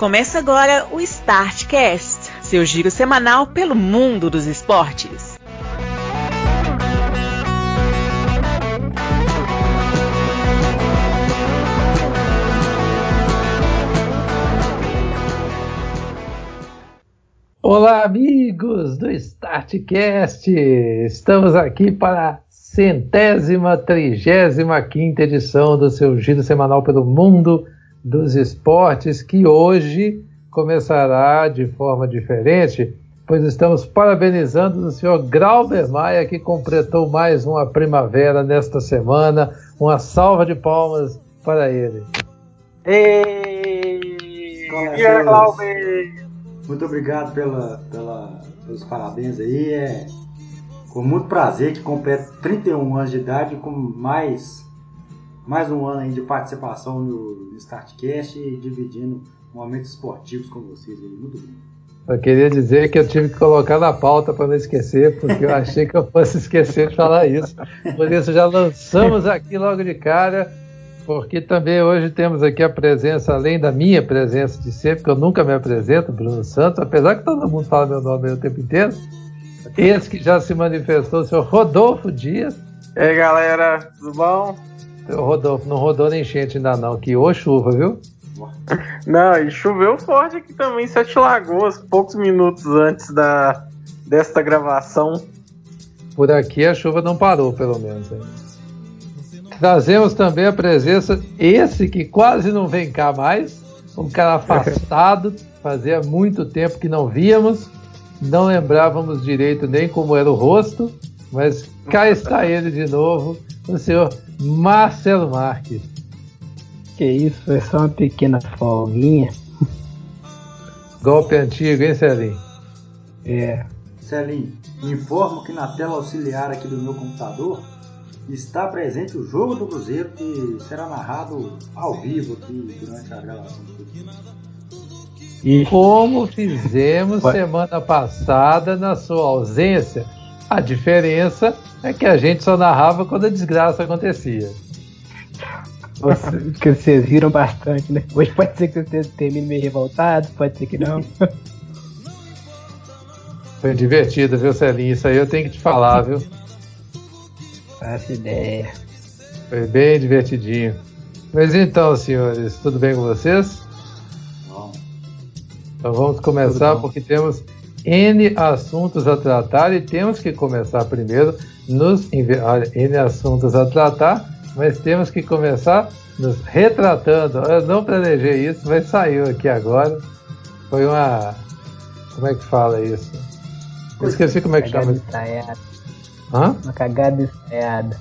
Começa agora o Startcast, seu giro semanal pelo mundo dos esportes. Olá, amigos do Startcast! Estamos aqui para a centésima, trigésima quinta edição do seu giro semanal pelo mundo dos esportes, que hoje começará de forma diferente, pois estamos parabenizando o senhor Grauber Maia, que completou mais uma primavera nesta semana. Uma salva de palmas para ele. Ei! Viva Glauber! Muito obrigado pela, pela, pelos parabéns aí. É com muito prazer que completo 31 anos de idade com mais mais um ano aí de participação no, Startcast e dividindo momentos esportivos com vocês aí. Muito bom. Eu queria dizer que eu tive que colocar na pauta para não esquecer, porque eu achei que eu fosse esquecer de falar isso. Por isso já lançamos aqui logo de cara, porque também hoje temos aqui a presença, além da minha presença de sempre, que eu nunca me apresento, Bruno Santos, apesar que todo mundo fala meu nome o tempo inteiro. Esse que já se manifestou, o senhor Rodolfo Dias. E aí galera, tudo bom? Rodolfo, não rodou nem enchente ainda não, que ô chuva, viu? Não, e choveu forte aqui também Sete Lagoas, poucos minutos antes da, desta gravação. Por aqui a chuva não parou, pelo menos. Trazemos também a presença, esse que quase não vem cá mais, um cara afastado, fazia muito tempo que não víamos, não lembrávamos direito nem como era o rosto, mas cá está ele de novo, o senhor Marcelo Marques. Que isso, foi só uma pequena folguinha. Golpe antigo, hein, Celinho? É. Celinho, informo que na tela auxiliar aqui do meu computador está presente o jogo do Cruzeiro que será narrado ao vivo aqui durante a gravação do E como fizemos semana passada na sua ausência, a diferença é que a gente só narrava quando a desgraça acontecia. Você, que vocês viram bastante, né? Hoje pode ser que vocês terminem meio revoltados, pode ser que não. Foi divertido, viu, Celinho? Isso aí eu tenho que te falar, viu? Faço ideia. Foi bem divertidinho. Mas então, senhores, tudo bem com vocês? Bom. Então vamos começar porque temos N assuntos a tratar e temos que começar primeiro nos olha, N assuntos a tratar, mas temos que começar nos retratando. Eu não planejei isso, mas saiu aqui agora. Foi uma. Como é que fala isso? Eu esqueci como é que chama. Hã? Uma cagada ensaiada.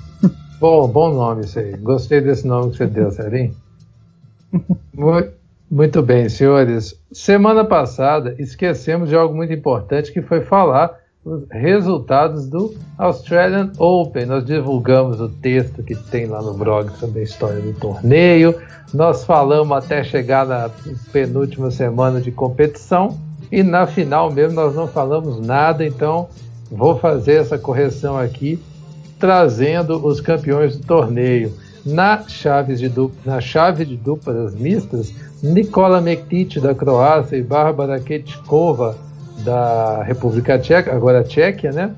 Bom, bom nome isso aí. Gostei desse nome que você deu, Serinho. Muito, muito bem, senhores. Semana passada esquecemos de algo muito importante que foi falar os resultados do Australian Open. Nós divulgamos o texto que tem lá no blog sobre a história do torneio. Nós falamos até chegar na penúltima semana de competição e na final mesmo nós não falamos nada, então vou fazer essa correção aqui, trazendo os campeões do torneio. Na, chaves de dupla, na chave de duplas mistas, Nikola Mektic da Croácia e Bárbara Ketkova da República Tcheca, agora Tchequia, né?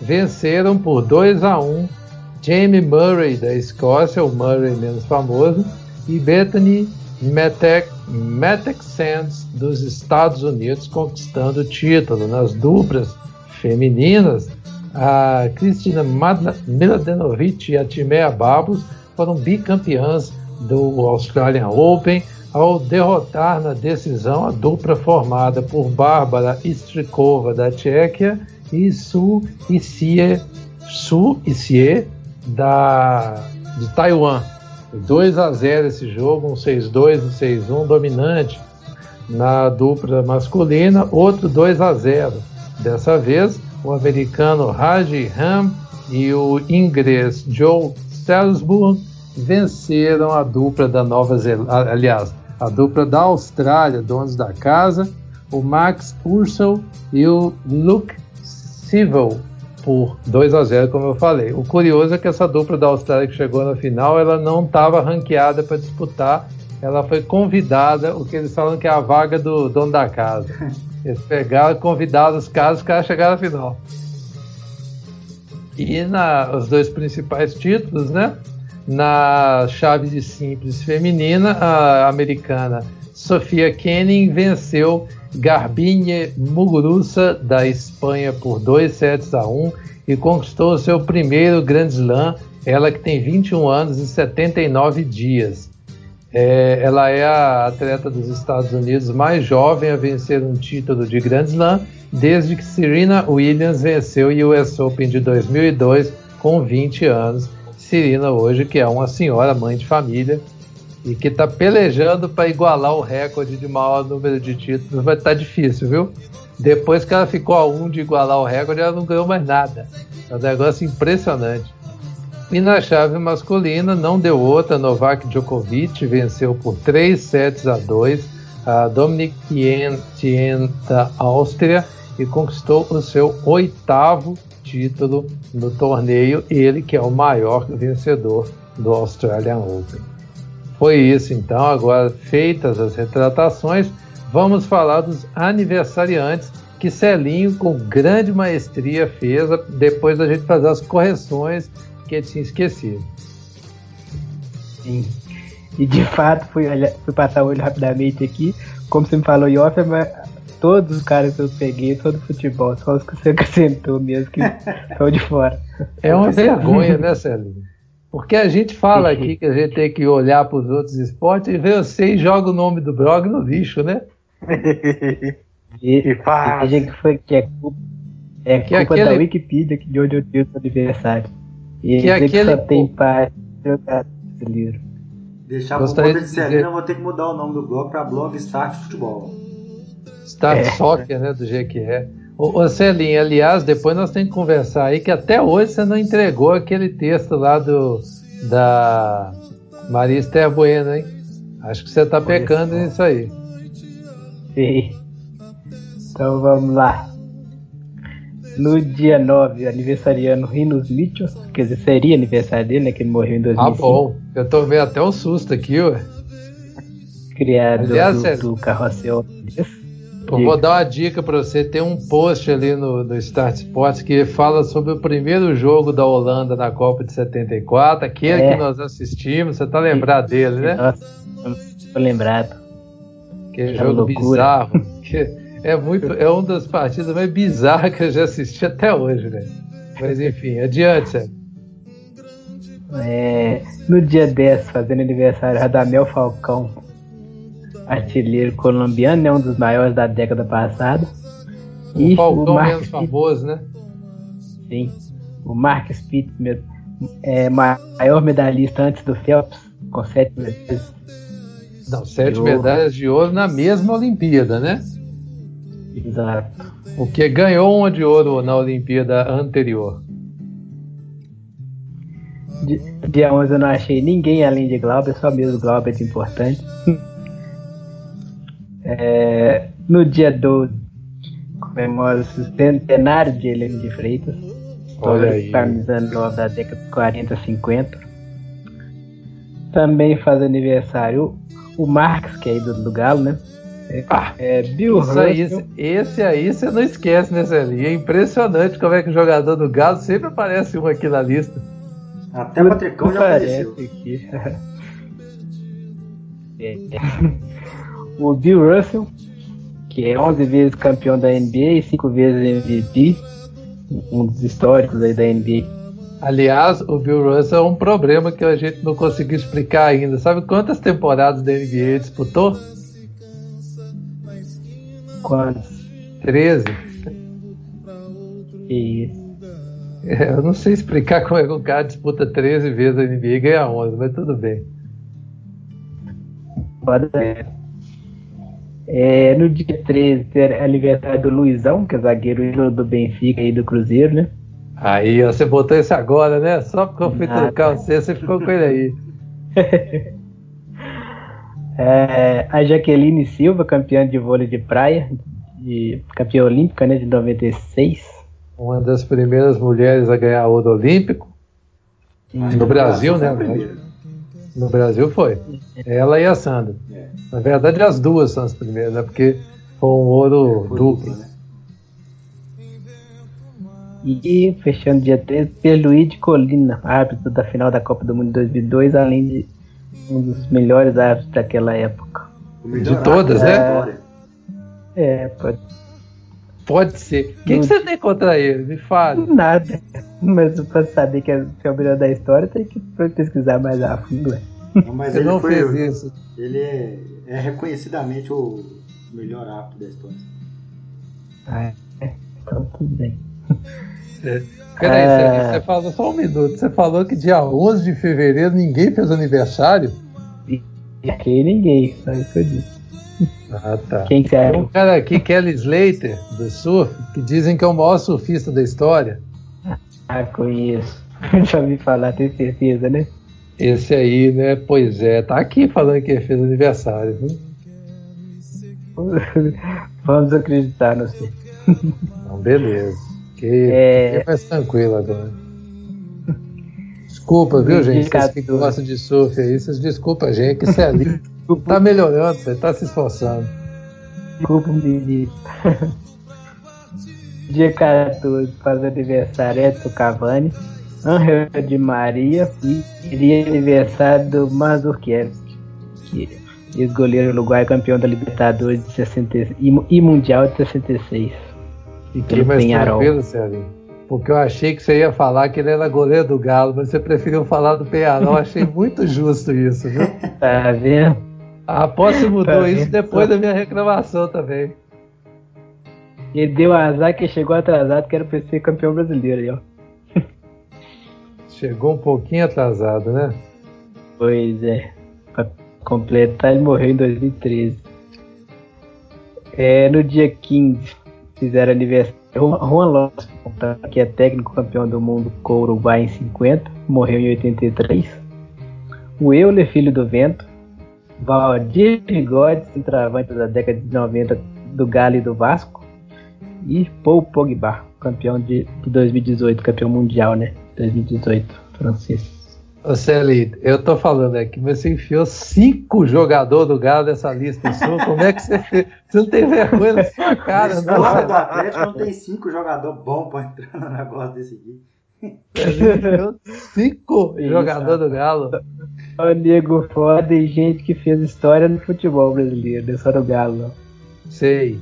Venceram por 2 a 1 Jamie Murray da Escócia, o Murray menos famoso, e Bethany Metek Sands dos Estados Unidos, conquistando o título. Nas duplas femininas, a Cristina Mladenovic e a Timea Babos foram bicampeãs do Australian Open ao derrotar na decisão a dupla formada por Bárbara Strikova da Tchequia e Su Isie, Su Isie da, de Taiwan. 2 a 0 esse jogo, um 6-2 e 6-1 dominante na dupla masculina, outro 2 a 0. Dessa vez, o americano Raji Ram e o inglês Joe Salisbury venceram a dupla da Nova Zelândia, aliás, a dupla da Austrália, donos da casa, o Max Ursel e o Luke Sivel por 2 a 0, como eu falei. O curioso é que essa dupla da Austrália que chegou na final, ela não estava ranqueada para disputar, ela foi convidada, o que eles falam que é a vaga do dono da casa. Eles pegaram, convidaram os caras, os caras chegaram à final. E na, os dois principais títulos, né? Na chave de simples feminina, a americana Sofia Kenin venceu Garbine Muguruza da Espanha por 2 sets a 1 e conquistou seu primeiro Grand Slam, ela que tem 21 anos e 79 dias. É, ela é a atleta dos Estados Unidos mais jovem a vencer um título de Grand Slam desde que Serena Williams venceu o US Open de 2002 com 20 anos. Serena hoje que é uma senhora mãe de família e que está pelejando para igualar o recorde de maior número de títulos, vai estar tá difícil, viu? Depois que ela ficou a um de igualar o recorde, ela não ganhou mais nada. É um negócio impressionante. E na chave masculina não deu outra, Novak Djokovic venceu por 3 sets a 2 a Dominic Thiem Áustria e conquistou o seu oitavo título no torneio, ele que é o maior vencedor do Australian Open. Foi isso então, agora feitas as retratações, vamos falar dos aniversariantes que Celinho, com grande maestria, fez depois da gente fazer as correções que ele tinha esquecido. Sim. E de fato, fui, fui passar o olho rapidamente aqui. Como você me falou em off, mas todos os caras que eu peguei, todo futebol, só os que você acrescentou mesmo, que estão de fora. É uma vergonha, né, Celinho? Porque a gente fala aqui que a gente tem que olhar para os outros esportes e ver você e joga o nome do blog no lixo, né? E, e faz. que foi que é culpa, é que culpa aquele... da Wikipedia que de onde eu tive o aniversário. E que aquele... que só tem paz brasileiro. Deixar por conta de, de Celina, eu vou ter que mudar o nome do blog para blog Start Futebol. Start é. Soccer, né? Do jeito que é. Ô, ô Celinha, aliás, depois nós temos que conversar aí que até hoje você não entregou aquele texto lá do da Maria Esther Bueno, hein? Acho que você tá pecando nisso aí. Sim. Então vamos lá. No dia 9, aniversariando Rinos Mitchell, quer dizer, seria aniversário dele, né? Que ele morreu em 2005. Ah, bom. Eu tô vendo até um susto aqui, ué. Criado Aliás, do, do Carrossel. Eu vou dar uma dica para você. Tem um post ali no, no Start Sports que fala sobre o primeiro jogo da Holanda na Copa de 74, aquele é. que nós assistimos. Você tá lembrado dele, né? Nossa, tô lembrado. Que jogo loucura. bizarro. É muito, é uma das partidas mais bizarras que eu já assisti até hoje, né? Mas enfim, adiante, Sérgio. É, no dia 10, fazendo aniversário, Radamel Falcão, artilheiro colombiano, né, um dos maiores da década passada. O e Falcão o menos famoso, né? Sim. O Marcus Pitts, é, maior medalhista antes do Phelps, com sete medalhas. Não, sete medalhas de ouro na mesma Olimpíada, né? Exato. O que ganhou uma de ouro na Olimpíada anterior. Dia 11 eu não achei ninguém além de Glauber, só mesmo Glauber de importante. É, no dia 12, comemora o centenário de Helene de Freitas. Olha aí. Nova da década de 40, 50. Também faz aniversário o Marx, que é ídolo do Galo, né? Ah, é Bill isso aí, esse aí você não esquece, né, Celinho? É impressionante como é que o jogador do Galo sempre aparece um aqui na lista. Até o Patricão já apareceu. Aqui. é. O Bill Russell, que é 11 vezes campeão da NBA e 5 vezes MVP, um dos históricos aí da NBA. Aliás, o Bill Russell é um problema que a gente não conseguiu explicar ainda. Sabe quantas temporadas da NBA ele disputou? Quantos? 13. Que isso. É, eu não sei explicar como é que um cara disputa 13 vezes a NBA e ganha 11, mas tudo bem. Pode ser. É, no dia 13 é aniversário do Luizão, que é zagueiro do Benfica e do Cruzeiro, né? Aí, você botou isso agora, né? Só porque eu fui trocar você, você ficou com ele aí. É, a Jaqueline Silva, campeã de vôlei de praia, de, campeã olímpica né, de 96. Uma das primeiras mulheres a ganhar ouro olímpico. no Brasil, né? No Brasil foi. Ela e a Sandra. É. Na verdade, as duas são as primeiras, né? Porque foi um ouro foi duplo. né? E fechando dia 13, Pierluigi Colina, árbitro da final da Copa do Mundo 2002, além de um dos melhores árbitros daquela época. De todas, né? É, pode. Pode ser. O que, que, você tem contra ele? Me fale. Nada. Mas pra saber que é, que é o melhor da história, tem que pesquisar mais a fundo. Né? Não, mas você ele não foi, fez isso. Ele é, é reconhecidamente o melhor árbitro da história. Ah, é. Então tudo bem. É. Peraí, é... você, falou só um minuto. Você falou que dia 11 de fevereiro ninguém fez aniversário? E aqui ninguém, só isso que eu disse. Ah, tá. Quem quer? Tem um cara aqui, Kelly Slater, do surf, que dizem que é o maior surfista da história. Ah, conheço. Já ouvi falar, tenho certeza, né? Esse aí, né? Pois é, tá aqui falando que fez aniversário, viu? Vamos acreditar no senhor. Então, beleza. Que, é... que mais tranquilo agora. Desculpa, viu, gente? Vocês que gostam de surf aí, vocês desculpa, gente, que você é ali tá melhorando, você tá se esforçando. Desculpa, menino. Dia 14 faz aniversário Edson Cavani, Angel de Maria e dia aniversário do Mazurkiewicz, que ex-goleiro uruguai campeão da Libertadores de 60, e Mundial de 66. E que mais tranquilo, Sérgio? Porque eu achei que você ia falar que ele era goleiro do Galo, mas você preferiu falar do Penharol. achei muito justo isso, viu? Tá vendo? A posse mudou tá isso depois da minha reclamação também. Ele deu azar que chegou atrasado, que era pra ser campeão brasileiro aí, ó. Chegou um pouquinho atrasado, né? Pois é. Pra completar, ele morreu em 2013. É, no dia 15, fizeram aniversário. Juan Lopes, que é técnico campeão do mundo com o Uruguai em 50, morreu em 83. O Euler, filho do vento, Valdir Bigode, centroavante da década de 90 do Galo e do Vasco. E Paul Pogba, campeão de, de 2018, campeão mundial, né? 2018, francês. Ô Celito, eu tô falando aqui, mas você enfiou cinco jogadores do Galo nessa lista sua. Como é que você fez? Você não tem vergonha na sua cara, não? Do Atlético não tem cinco jogadores bons pra entrar no negócio desse aqui. Cinco jogadores do Galo. O nego foda e gente que fez história no futebol brasileiro, não só no Galo. Sei.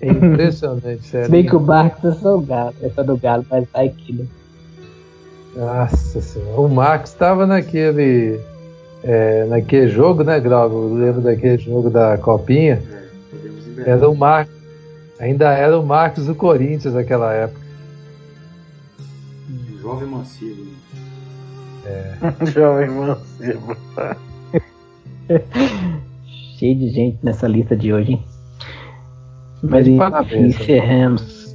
É impressionante, sério. Se bem que o Marcos é só o Galo, é só do Galo, mas tá aqui, né? Nossa senhora. O Marcos estava naquele. É, naquele jogo, né, Grau? Lembro daquele jogo da Copinha. É, era o Marcos. Ainda era o Marcos do Corinthians naquela época. Jovem mancebo. É. Jovem mancebo. Cheio de gente nessa lista de hoje, hein? Mas parabéns, encerramos.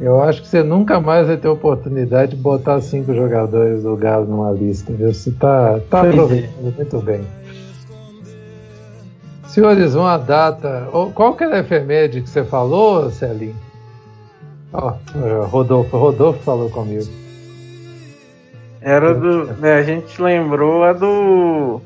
Eu acho que você nunca mais vai ter oportunidade de botar cinco jogadores do Galo numa lista, viu? Você tá, tá aproveitando é. muito bem. Senhores, uma data. Qual que era a efeméride que você falou, Celinho? Ó, oh, Rodolfo, Rodolfo falou comigo. Era do. Né, a gente lembrou a do.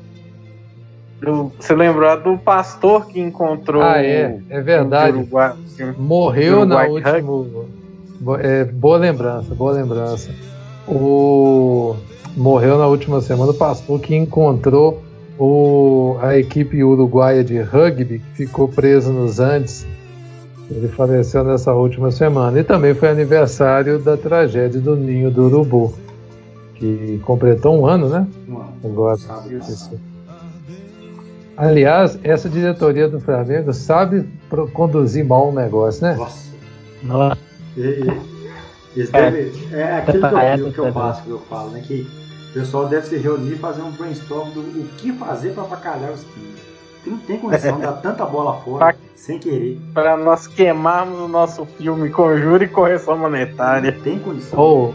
do você lembrou a do pastor que encontrou. Ah, é, é verdade. Uruguai, Morreu Uruguai na última. É, boa lembrança, boa lembrança. O morreu na última semana o pastor que encontrou o, a equipe uruguaia de rugby que ficou presa nos Andes. Ele faleceu nessa última semana. E também foi aniversário da tragédia do Ninho do Urubu que completou um ano, né? Um ano. Agora. Aliás, essa diretoria do Flamengo sabe conduzir mal um negócio, né? Nossa. Nossa. E, e, deve, é aquilo que eu, que eu faço, que eu falo, né? Que o pessoal deve se reunir e fazer um brainstorm do o que fazer para bacalhar os times. Não tem condição de dar tanta bola fora sem querer. Para nós queimarmos o nosso filme Conjuro e Correção Monetária. Não tem condição. Oh,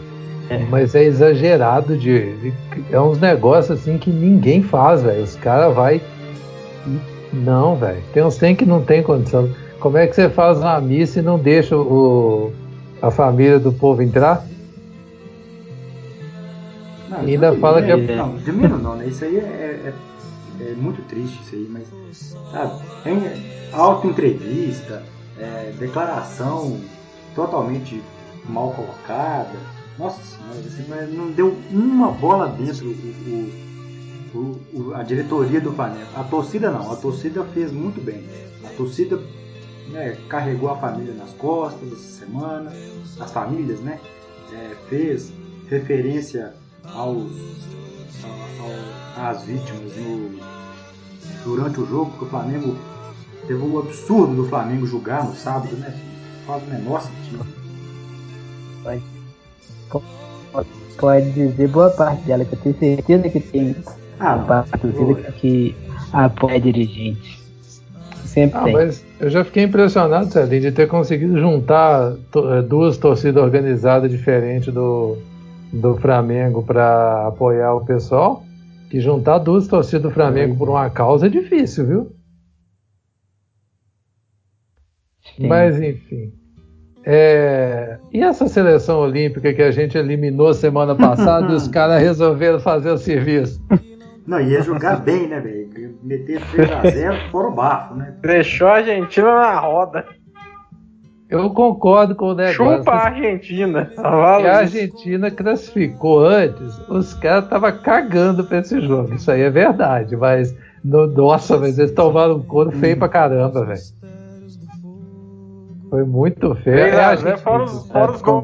é. Mas é exagerado de, É uns negócios assim que ninguém faz, velho. Os caras vai. Não, velho. Tem uns tem que não tem condição. Como é que você faz uma missa e não deixa o, a família do povo entrar? Não, ainda fala que é. Não, de menos não, né? Isso aí é, é, é, muito triste, isso aí, mas. Sabe? Tem auto-entrevista, é, declaração totalmente mal colocada. Nossa senhora, assim, não deu uma bola dentro o, o, o, a diretoria do Flamengo. A torcida não, a torcida fez muito bem. A torcida né, carregou a família nas costas essa semana, as famílias, né? É, fez referência aos, ao, às vítimas no, durante o jogo, porque o Flamengo teve o absurdo do Flamengo julgar no sábado, né? Faz o menor sentido. Pode, pode dizer boa parte dela, que eu tenho certeza que tem ah, parte torcida que, que apoia dirigente. Sempre ah, tem. Mas eu já fiquei impressionado, Celinho, de ter conseguido juntar eh, duas torcidas organizadas diferentes do, do Flamengo para apoiar o pessoal. Que juntar duas torcidas do Flamengo por uma causa é difícil, viu? Sim. Mas enfim. É... E essa seleção olímpica que a gente eliminou semana passada e os caras resolveram fazer o serviço? Não, ia jogar bem, né, velho? Meter 3x0 fora o bafo, né? Deixou a Argentina na roda. Eu concordo com o negócio. Chupa a Argentina. E a Argentina classificou antes, os caras estavam cagando pra esse jogo. Isso aí é verdade, mas. No, nossa, mas eles tomaram um couro feio pra caramba, velho. Foi muito feio. É, a fora os, fora os gols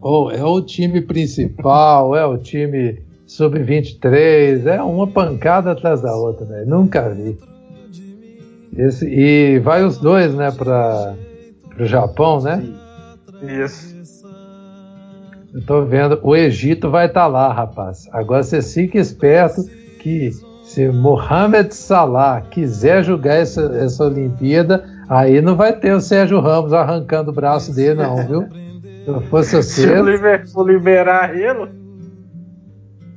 oh, É o time principal, é o time sub-23, é uma pancada atrás da outra, velho. Nunca vi. Esse, e vai os dois, né, para o Japão, né? Isso. Eu tô vendo, o Egito vai estar tá lá, rapaz. Agora você fica esperto que se Mohamed Salah quiser jogar essa, essa Olimpíada, aí não vai ter o Sérgio Ramos arrancando o braço dele, não, viu? Se eu fosse você. Se o Liverpool liberar ele.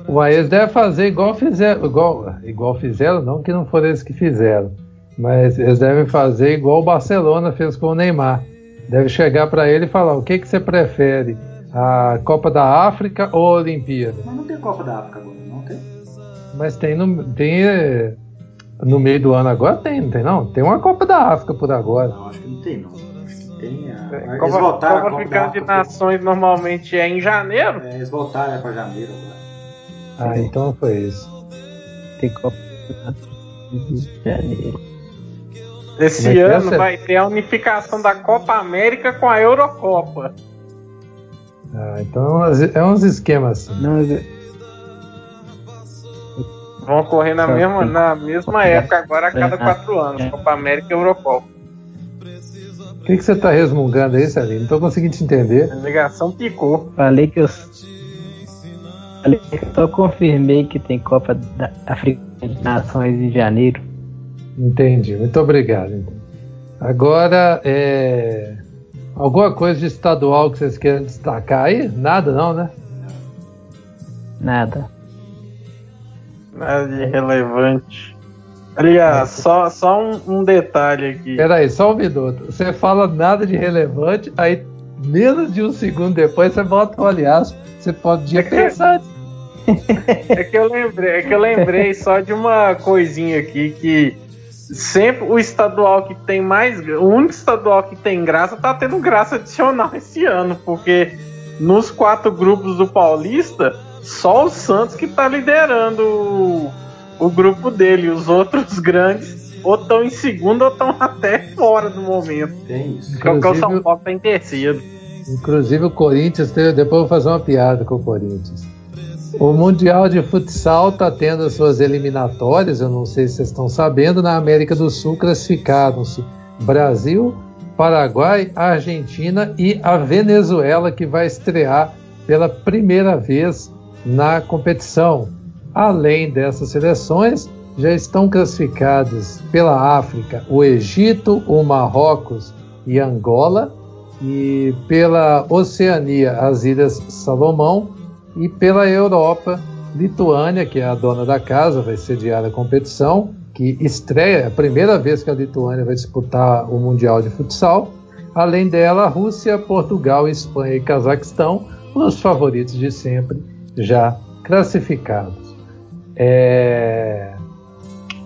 O Aes deve fazer igual fizeram, igual, igual fizeram, não que não foram eles que fizeram. Mas eles devem fazer igual o Barcelona fez com o Neymar. Deve chegar para ele e falar: o que, que você prefere? A Copa da África ou a Olimpíada? Mas não tem Copa da África agora, não tem? Mas tem no, tem, eh, no meio do ano agora? Tem, não tem não? Tem uma Copa da África por agora. Não, acho que não tem não. Acho que tem a. É, Copa, voltaram, Copa, Copa de Nações normalmente é em janeiro? É, eles voltaram é para janeiro agora. Ah, então foi isso. Tem Copa de janeiro. Esse é ano vai ter a unificação da Copa América com a Eurocopa. Ah, então é uns esquemas assim. Não, Vão ocorrer na mesma, na mesma época, agora a cada quatro anos. Copa América e Eurocopa. O que, que você está resmungando aí, Celinho? Não estou conseguindo te entender. A ligação picou. Falei que eu. Falei que eu só confirmei que tem Copa da África de Nações em janeiro. Entendi, muito obrigado. Então. Agora, é... alguma coisa de estadual que vocês querem destacar aí? Nada, não, né? Nada. Nada de relevante. Aliás, só, só um, um, detalhe aqui. Peraí, só um minuto. Você fala nada de relevante, aí menos de um segundo depois você volta o aliás. Você pode é pensar. É que eu lembrei, é que eu lembrei só de uma coisinha aqui que sempre o estadual que tem mais. O único estadual que tem graça tá tendo graça adicional esse ano, porque nos quatro grupos do Paulista, só o Santos que tá liderando o, o grupo dele. Os outros grandes ou estão em segundo ou estão até fora do momento. Tem isso. Porque o São Paulo tá em terceiro. Inclusive o Corinthians, depois eu vou fazer uma piada com o Corinthians. O Mundial de Futsal está tendo as suas eliminatórias, eu não sei se vocês estão sabendo, na América do Sul classificaram-se Brasil, Paraguai, Argentina e a Venezuela, que vai estrear pela primeira vez na competição. Além dessas seleções, já estão classificados pela África o Egito, o Marrocos e Angola, e pela Oceania as Ilhas Salomão e pela Europa, Lituânia, que é a dona da casa, vai sediar a competição, que estreia, é a primeira vez que a Lituânia vai disputar o Mundial de Futsal. Além dela, Rússia, Portugal, Espanha e Cazaquistão os favoritos de sempre já classificados. É...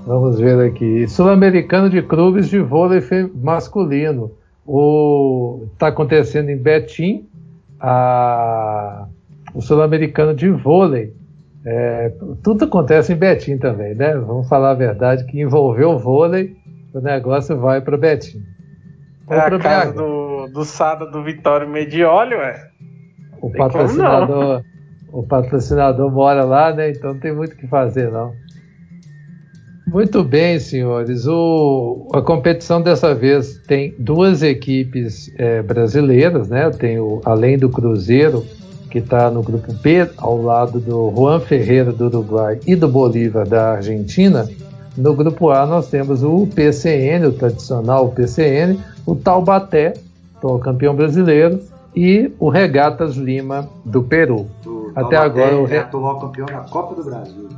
Vamos ver aqui. Sul-Americano de clubes de vôlei masculino. Está acontecendo em Betim a... o Sul-Americano de vôlei. É... tudo acontece em Betim também, né? Vamos falar a verdade que envolveu vôlei, o negócio vai para Betim. É a casa do, do Sada do Vitório Medioli, ué. O patrocinador, o patrocinador mora lá, né? Então não tem muito o que fazer, não. Muito bem, senhores. O, a competição dessa vez tem duas equipes é, brasileiras, né? Tem o, além do Cruzeiro, que está no grupo B, ao lado do Juan Ferreira do Uruguai e do Bolívar da Argentina. No grupo A nós temos o PCN, o tradicional PCN, o Taubaté, atual campeão brasileiro, e o Regatas Lima do Peru. Até agora o é atual campeão da Copa do Brasil.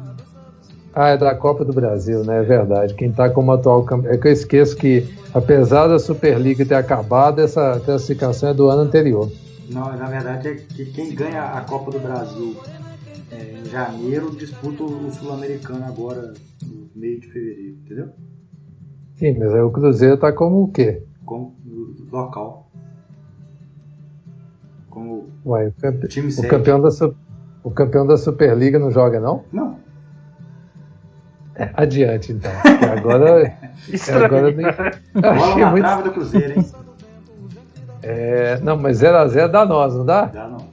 Ah, é da Copa do Brasil, né? É verdade. Quem está como atual campeão. É que eu esqueço que, apesar da Superliga ter acabado, essa classificação é do ano anterior. Não, na verdade é que quem ganha a Copa do Brasil é, em janeiro disputa o Sul-Americano agora no meio de fevereiro, entendeu? Sim, mas aí o Cruzeiro está como o quê? Como local. Como Uai, o, campe... time o campeão da o campeão da Superliga não joga não? Não. É, adiante então. agora agora nem... Achei muito... trave do Cruzeiro, hein? É, não, mas 0x0 dá nós, não dá? Dá nós.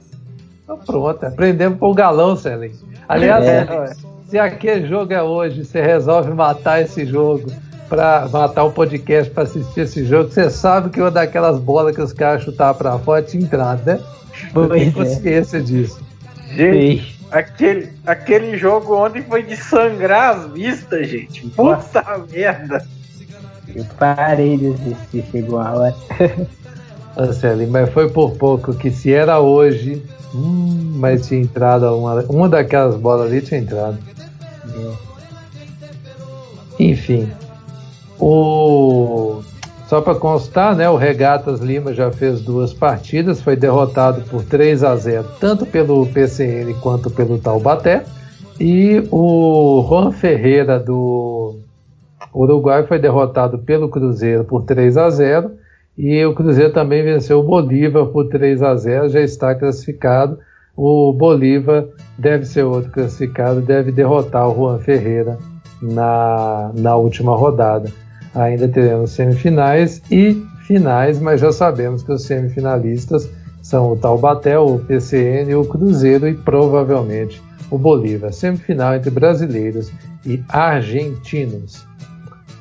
Então pronto, aprendemos com o galão, Celen. Aliás, é. se aquele jogo é hoje, você resolve matar esse jogo para matar o podcast para assistir esse jogo, você sabe que uma daquelas bolas que os caras chutavam para fora tinha entrado, né? Tenho é. consciência disso. Gente, aquele, aquele jogo ontem foi de sangrar as vistas, gente. Puta Nossa. merda. Eu parei de assistir, chegou a hora. Marcelo, mas foi por pouco que se era hoje, hum, mas tinha entrado uma, uma daquelas bolas ali tinha entrado. É. Enfim, o só para constar, né, o Regatas Lima já fez duas partidas, foi derrotado por 3 a 0 tanto pelo PCN quanto pelo Taubaté. E o Juan Ferreira do Uruguai foi derrotado pelo Cruzeiro por 3 a 0 e o Cruzeiro também venceu o Bolívar por 3 a 0, já está classificado. O Bolívar deve ser outro classificado, deve derrotar o Juan Ferreira na, na última rodada. Ainda teremos semifinais e finais, mas já sabemos que os semifinalistas são o Taubaté, o PCN, o Cruzeiro e provavelmente o Bolívar. Semifinal entre brasileiros e argentinos.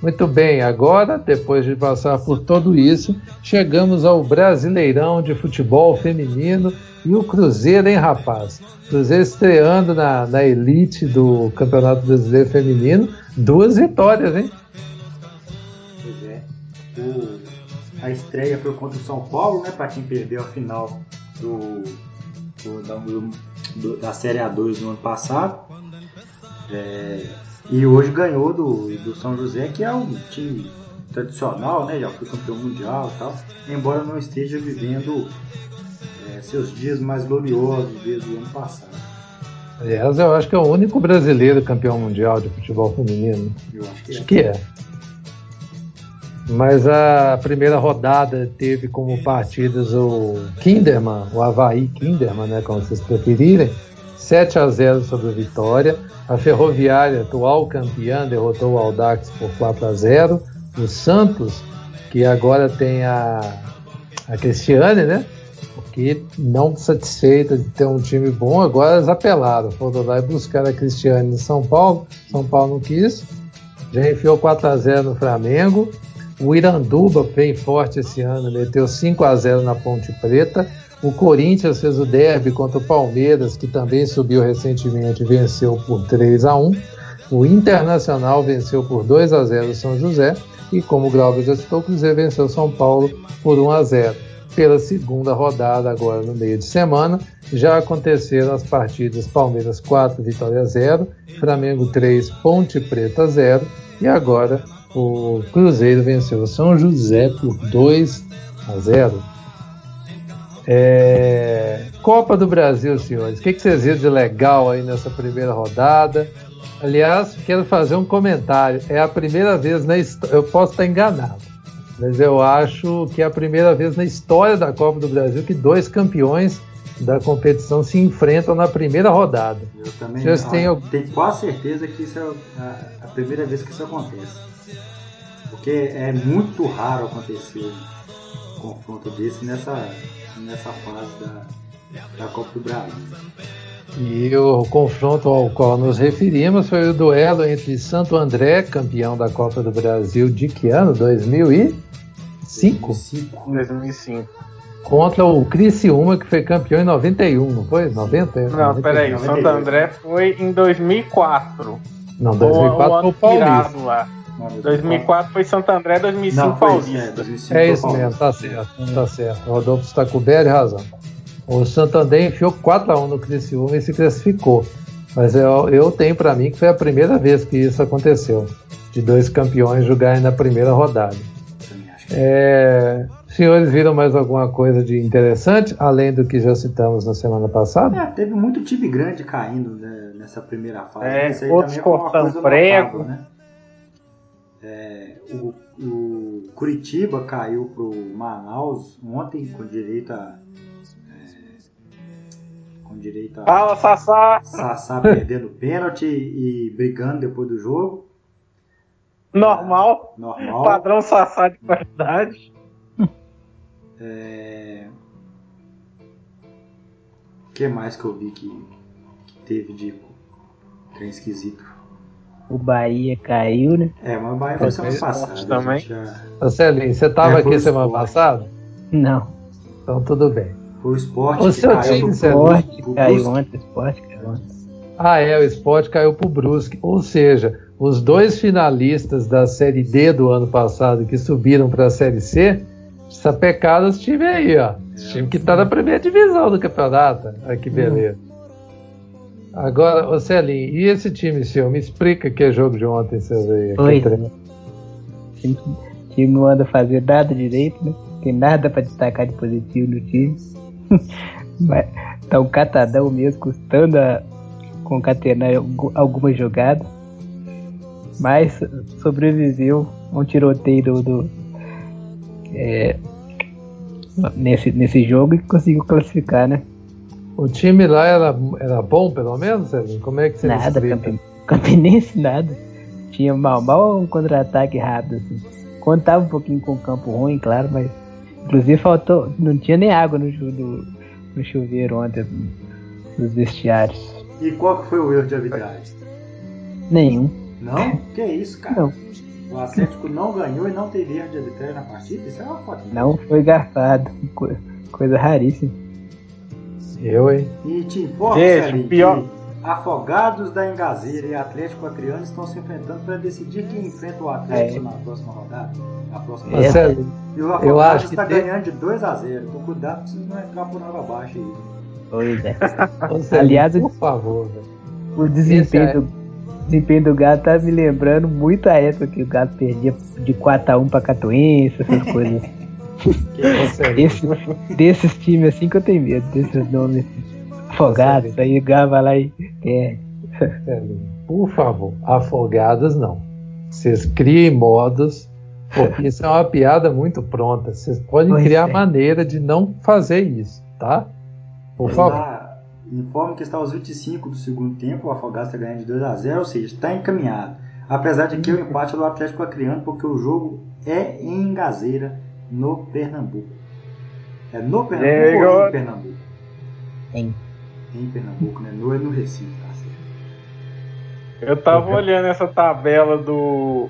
Muito bem, agora, depois de passar por tudo isso, chegamos ao Brasileirão de Futebol Feminino e o Cruzeiro, hein, rapaz? Cruzeiro estreando na, na elite do Campeonato Brasileiro Feminino, duas vitórias, hein? O, a estreia foi contra o São Paulo, né? Para quem perdeu a final do, do, da, do, da Série A2 no ano passado. É, e hoje ganhou do, do São José, que é um time tradicional, né? Já foi campeão mundial e tal. Embora não esteja vivendo é, seus dias mais gloriosos desde o ano passado. Aliás, eu acho que é o único brasileiro campeão mundial de futebol feminino. Eu acho que acho é. Que é. Mas a primeira rodada teve como partidas o Kinderman, o Havaí Kinderman, né, como vocês preferirem, 7 a 0 sobre o Vitória. A Ferroviária, atual campeã, derrotou o Aldax por 4 a 0. O Santos, que agora tem a, a Cristiane, né? Que não satisfeita de ter um time bom, agora eles apelaram. Foram lá e buscaram a Cristiane em São Paulo. São Paulo não quis. Já enfiou 4 a 0 no Flamengo. O Iranduba vem forte esse ano, meteu 5 a 0 na Ponte Preta. O Corinthians fez o derby contra o Palmeiras, que também subiu recentemente, venceu por 3 a 1. O Internacional venceu por 2 a 0 o São José e, como o Glauber já citou, o Cruzeiro venceu São Paulo por 1 a 0. Pela segunda rodada, agora no meio de semana, já aconteceram as partidas Palmeiras 4, Vitória 0, Flamengo 3, Ponte Preta 0 e agora o Cruzeiro venceu o São José por 2 a 0. É... Copa do Brasil, senhores. O que, que vocês viram de legal aí nessa primeira rodada? Aliás, quero fazer um comentário. É a primeira vez na história. Eu posso estar enganado, mas eu acho que é a primeira vez na história da Copa do Brasil que dois campeões da competição se enfrentam na primeira rodada. Eu também Vocês têm... tenho quase certeza que isso é a, a primeira vez que isso acontece. Porque é muito raro acontecer um confronto desse nessa, nessa fase da, da Copa do Brasil. E o confronto ao qual nos referimos foi o duelo entre Santo André, campeão da Copa do Brasil de que ano? 2005? 2005. 2005. Contra o Criciúma, que foi campeão em 91, não foi? 90? Não, 90, peraí, o Santo André foi em 2004. Não, 2004 foi o Paulista. Lá. 2004 foi Santo André, 2005 não, Paulista. É, é isso mesmo, tá certo, tá certo. O Rodolfo está coberto e razão. O Santander enfiou 4x1 no Criciúma e se classificou. Mas eu, eu tenho para mim que foi a primeira vez que isso aconteceu. De dois campeões jogarem na primeira rodada. É, senhores viram mais alguma coisa de interessante, além do que já citamos na semana passada? É, teve muito time grande caindo né, nessa primeira fase. É, outros cortando prego. né? É, o, o, Curitiba caiu pro Manaus ontem com direito a com direito a. Fala, Sassá! Sassá perdendo pênalti e brigando depois do jogo. Normal. Normal. Padrão Sassá de qualidade. É... O que mais que eu vi que, que teve de trem esquisito? O Bahia caiu, né? É, mas o Bahia foi semana passada. Também. Já... Celinho, você estava é, aqui semana passada? Não. Então tudo bem. Foi o esporte o que seu caiu time, esporte pro, caiu ontem, o esporte caiu ontem. Ah, é, o esporte caiu pro Brusque. Ou seja, os dois finalistas da Série D do ano passado que subiram para a Série C, sapecaram os times aí, ó. Esse time que tá na primeira divisão do campeonato. Olha que beleza. Agora, ô Celinho, e esse time seu? Me explica que é jogo de ontem, seus aí. Oi. O time não anda fazer nada direito, né? Tem nada para destacar de positivo no time. Mas tá um catadão mesmo, custando a concatenar algumas jogadas. Mas sobreviveu um tiroteio do, do é, nesse, nesse jogo e conseguiu classificar, né? O time lá era, era bom, pelo menos, Sérgio? Como é que você Nada, camp Campinense nada. Tinha mal, mal um contra-ataque rápido, assim. Contava um pouquinho com o campo ruim, claro, mas Inclusive faltou. Não tinha nem água no, no, no chuveiro ontem nos vestiários. E qual que foi o erro de arbitragem? Nenhum. Não? Que isso, cara? Não. O Atlético não ganhou e não teve erro de arbitragem na partida? Isso é uma foto. Não foi garfado. Coisa raríssima. Eu, hein? E te informo, Gente, pior. Afogados da Engazeira e Atlético Acreano estão se enfrentando para decidir quem enfrenta o Atlético é. na próxima rodada. Na próxima Marcelo, E o Afogados está tem... ganhando de 2 a 0 Então cuidado para vocês não entrar por água abaixo aí. Pois é. Aliás, por favor, o desempenho, é... do, desempenho do Gato tá me lembrando muito a época que o Gato perdia de 4x1 para Catuense, essas coisas. Esse, desses times assim que eu tenho medo, desses nomes Afogados, aí gava lá e. É. Por favor, afogados não. Vocês criem modos, porque isso é uma piada muito pronta. Vocês podem pois criar é. maneira de não fazer isso, tá? Por favor. Informe que está aos 25 do segundo tempo, o Afogados está ganhando de 2 a 0 ou seja, está encaminhado. Apesar de que o empate é do Atlético Acreano, porque o jogo é em Gazeira, no Pernambuco. É no Pernambuco ou em Pernambuco? Em em Pernambuco, né? No, no Recife, tá certo. Eu tava olhando essa tabela do,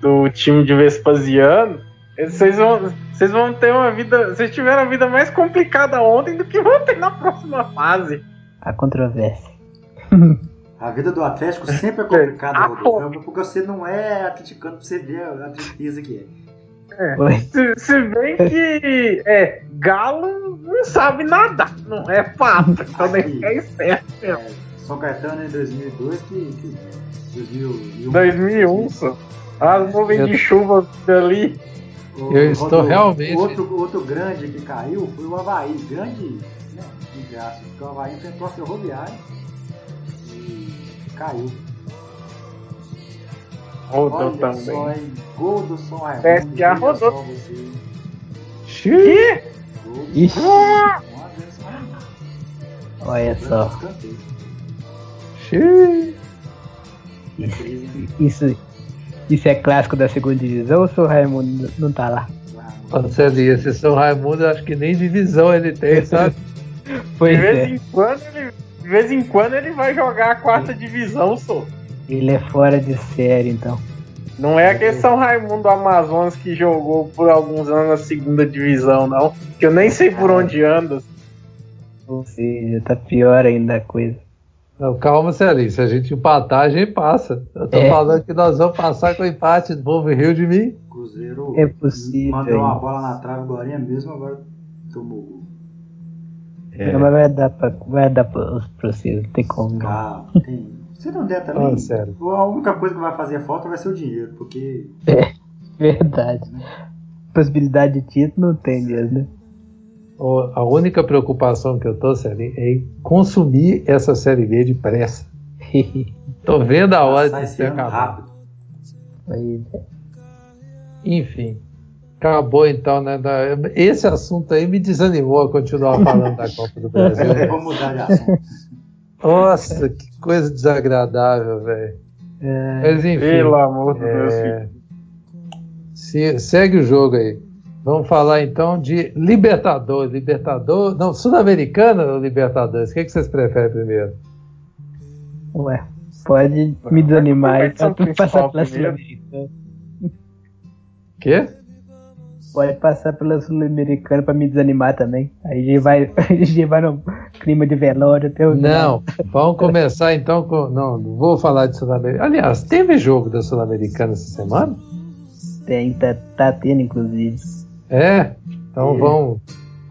do time de Vespasiano. Vocês vão, vocês vão ter uma vida. Vocês tiveram a vida mais complicada ontem do que vão ter na próxima fase. A controvérsia. A vida do Atlético sempre é complicada, Rodolfo, porque você não é atleticano pra você ver a tristeza que é. É. Se, se, bem que é, Galo não sabe nada, não é fato, então nem é certo mesmo. São Caetano em 2002 que. que 2001, 2001 só. As nuvens de chuva ali. eu estou realmente. Outro, outro grande que caiu foi o Havaí. Grande, né? Aspas, porque o Havaí enfrentou a Ferroviária e caiu. Rodou também. Só, Gol do Som Raimundo. PSG rodou. Que? Ixi. Olha só. Isso, isso é clássico da segunda divisão ou o seu Raimundo não tá lá? Marcelo, esse São Raimundo, acho que nem divisão ele tem, sabe? Pois de vez é. em quando ele, de vez em quando ele vai jogar a quarta divisão, só. Ele é fora de série, então. Não é aquele São Raimundo Amazonas que jogou por alguns anos na segunda divisão, não. Que eu nem sei por onde anda. Ou seja, tá pior ainda a coisa. Não, calma, Celinho. Se a gente empatar, a gente passa. Eu tô é. falando que nós vamos passar com o empate do povo Rio de mim. Cruzeiro é possível, mandou uma bola na trave agora mesmo, agora tomou É. Não, mas vai dar pra, vai dar pra, pra vocês, não tem como. Calma, tem. Se não der também, oh, sério. a única coisa que vai fazer falta vai ser o dinheiro, porque. É, verdade. Possibilidade de título não tem mesmo, né? A única preocupação que eu tô, Celinho, é em consumir essa série B depressa. tô vendo a hora de ser acabado. Aí, enfim, acabou então, né? Esse assunto aí me desanimou a continuar falando da Copa do Brasil. Vamos mudar de assunto. Nossa, que coisa desagradável, velho. É, Mas enfim. Pelo amor de Deus. É, se, segue o jogo aí. Vamos falar então de Libertadores. Libertadores. Não, Sul-Americana ou Libertadores? O que, que vocês preferem primeiro? Ué, pode me desanimar e passar pela Sul-Americana. Quê? Pode passar pela Sul-Americana pra me desanimar também. Aí a gente vai, a gente vai no clima de velório até o Não, vamos começar então com. Não, não vou falar de Sul-Americana. Aliás, teve jogo da Sul-Americana essa semana? Tem, tá, tá tendo, inclusive. É? Então é. vamos.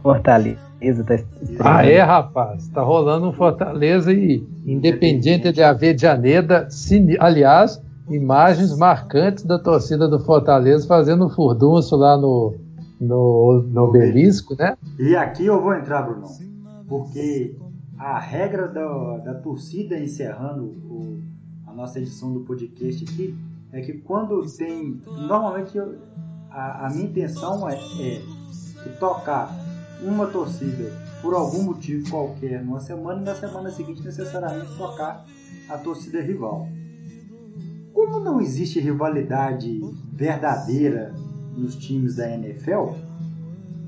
Fortaleza tá Ah, é, rapaz. Tá rolando um Fortaleza e Independiente de Avejaneda. Aliás, imagens marcantes da torcida do Fortaleza fazendo furdunço lá no, no, no obelisco, né? E aqui eu vou entrar, Bruno, porque a regra da, da torcida encerrando o, a nossa edição do podcast aqui é que quando tem. Normalmente eu, a, a, minha intenção é, é tocar uma torcida por algum motivo qualquer numa semana e na semana seguinte necessariamente tocar a torcida rival. Como não existe rivalidade verdadeira nos times da NFL,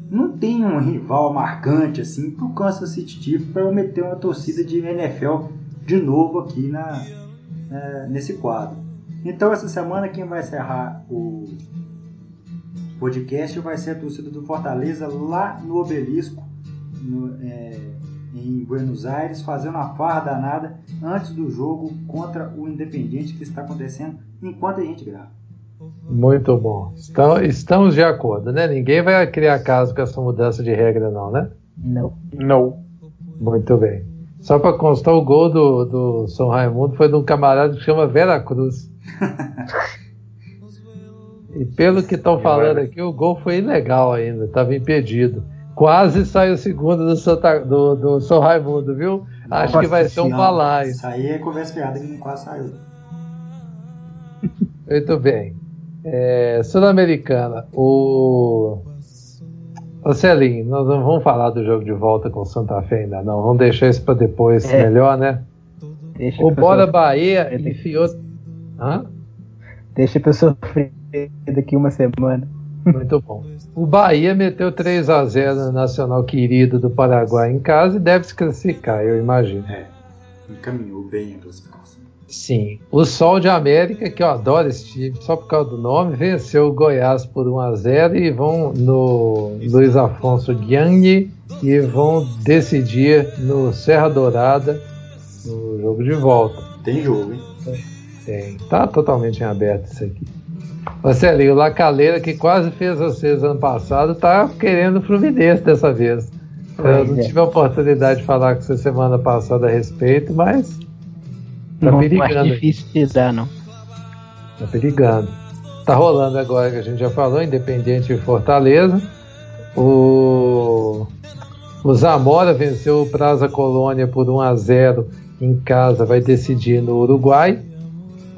não tem um rival marcante assim para o Kansas City Chiefs para meter uma torcida de NFL de novo aqui na, na, nesse quadro. Então essa semana quem vai encerrar o podcast vai ser a torcida do Fortaleza lá no Obelisco, no, é, em Buenos Aires, fazendo uma farra danada antes do jogo contra o Independiente que está acontecendo enquanto a gente grava. Muito bom. Então, estamos de acordo, né? Ninguém vai criar caso com essa mudança de regra, não, né? Não. Não. Muito bem. Só para constar, o gol do, do São Raimundo foi de um camarada que chama Vera Cruz. e pelo que estão falando aqui, o gol foi ilegal ainda, estava impedido. Quase saiu o segundo do, Santa, do, do São Raimundo, viu? Acho Nossa que vai ser um balaio. Isso aí é conversa fiada que não quase saiu. Muito bem. É, Sul-Americana, o. Ô Celinho, nós não vamos falar do jogo de volta com o Santa Fé ainda, não. Vamos deixar isso para depois, é. melhor, né? Deixa o Bora Bahia enfiou. Hã? Deixa a pessoa sofrer daqui uma semana. Muito bom. O Bahia meteu 3 a 0 no Nacional querido do Paraguai em casa e deve se classificar, eu imagino. É, encaminhou bem a classificação. Sim. O Sol de América, que eu adoro esse time, só por causa do nome, venceu o Goiás por 1 a 0 e vão no Luiz Afonso Guiani e vão decidir no Serra Dourada no jogo de volta. Tem jogo, hein? Tem. Tá totalmente em aberto isso aqui. Marcelinho, o Lacaleira, que quase fez vocês ano passado, tá querendo o Fluminense dessa vez. Eu não é. tive a oportunidade de falar com você semana passada a respeito, mas tá não perigando. Não é difícil pisar, não. Tá perigando. tá rolando agora, que a gente já falou, Independiente e Fortaleza. O, o Zamora venceu o Praza Colônia por 1 a 0 em casa, vai decidir no Uruguai.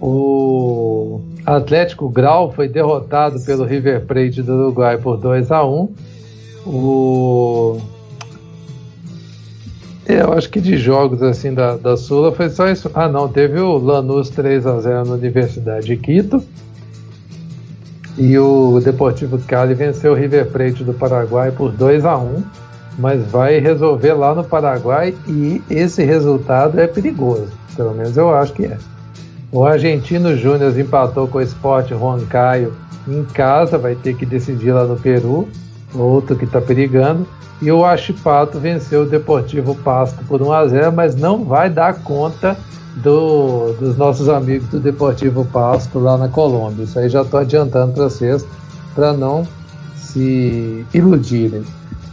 O Atlético Grau foi derrotado pelo River Plate do Uruguai por 2 a 1 O eu acho que de jogos assim da, da Sula foi só isso. Ah, não, teve o Lanús 3 a 0 na Universidade de Quito. E o Deportivo Cali venceu o River Plate do Paraguai por 2 a 1 mas vai resolver lá no Paraguai e esse resultado é perigoso. Pelo menos eu acho que é. O Argentino Júnior empatou com o Sport Caio em casa, vai ter que decidir lá no Peru, outro que está perigando. E o Achipato venceu o Deportivo Pasto por 1 a 0, mas não vai dar conta do, dos nossos amigos do Deportivo Pasto lá na Colômbia. Isso aí já estou adiantando para vocês, para não se iludirem.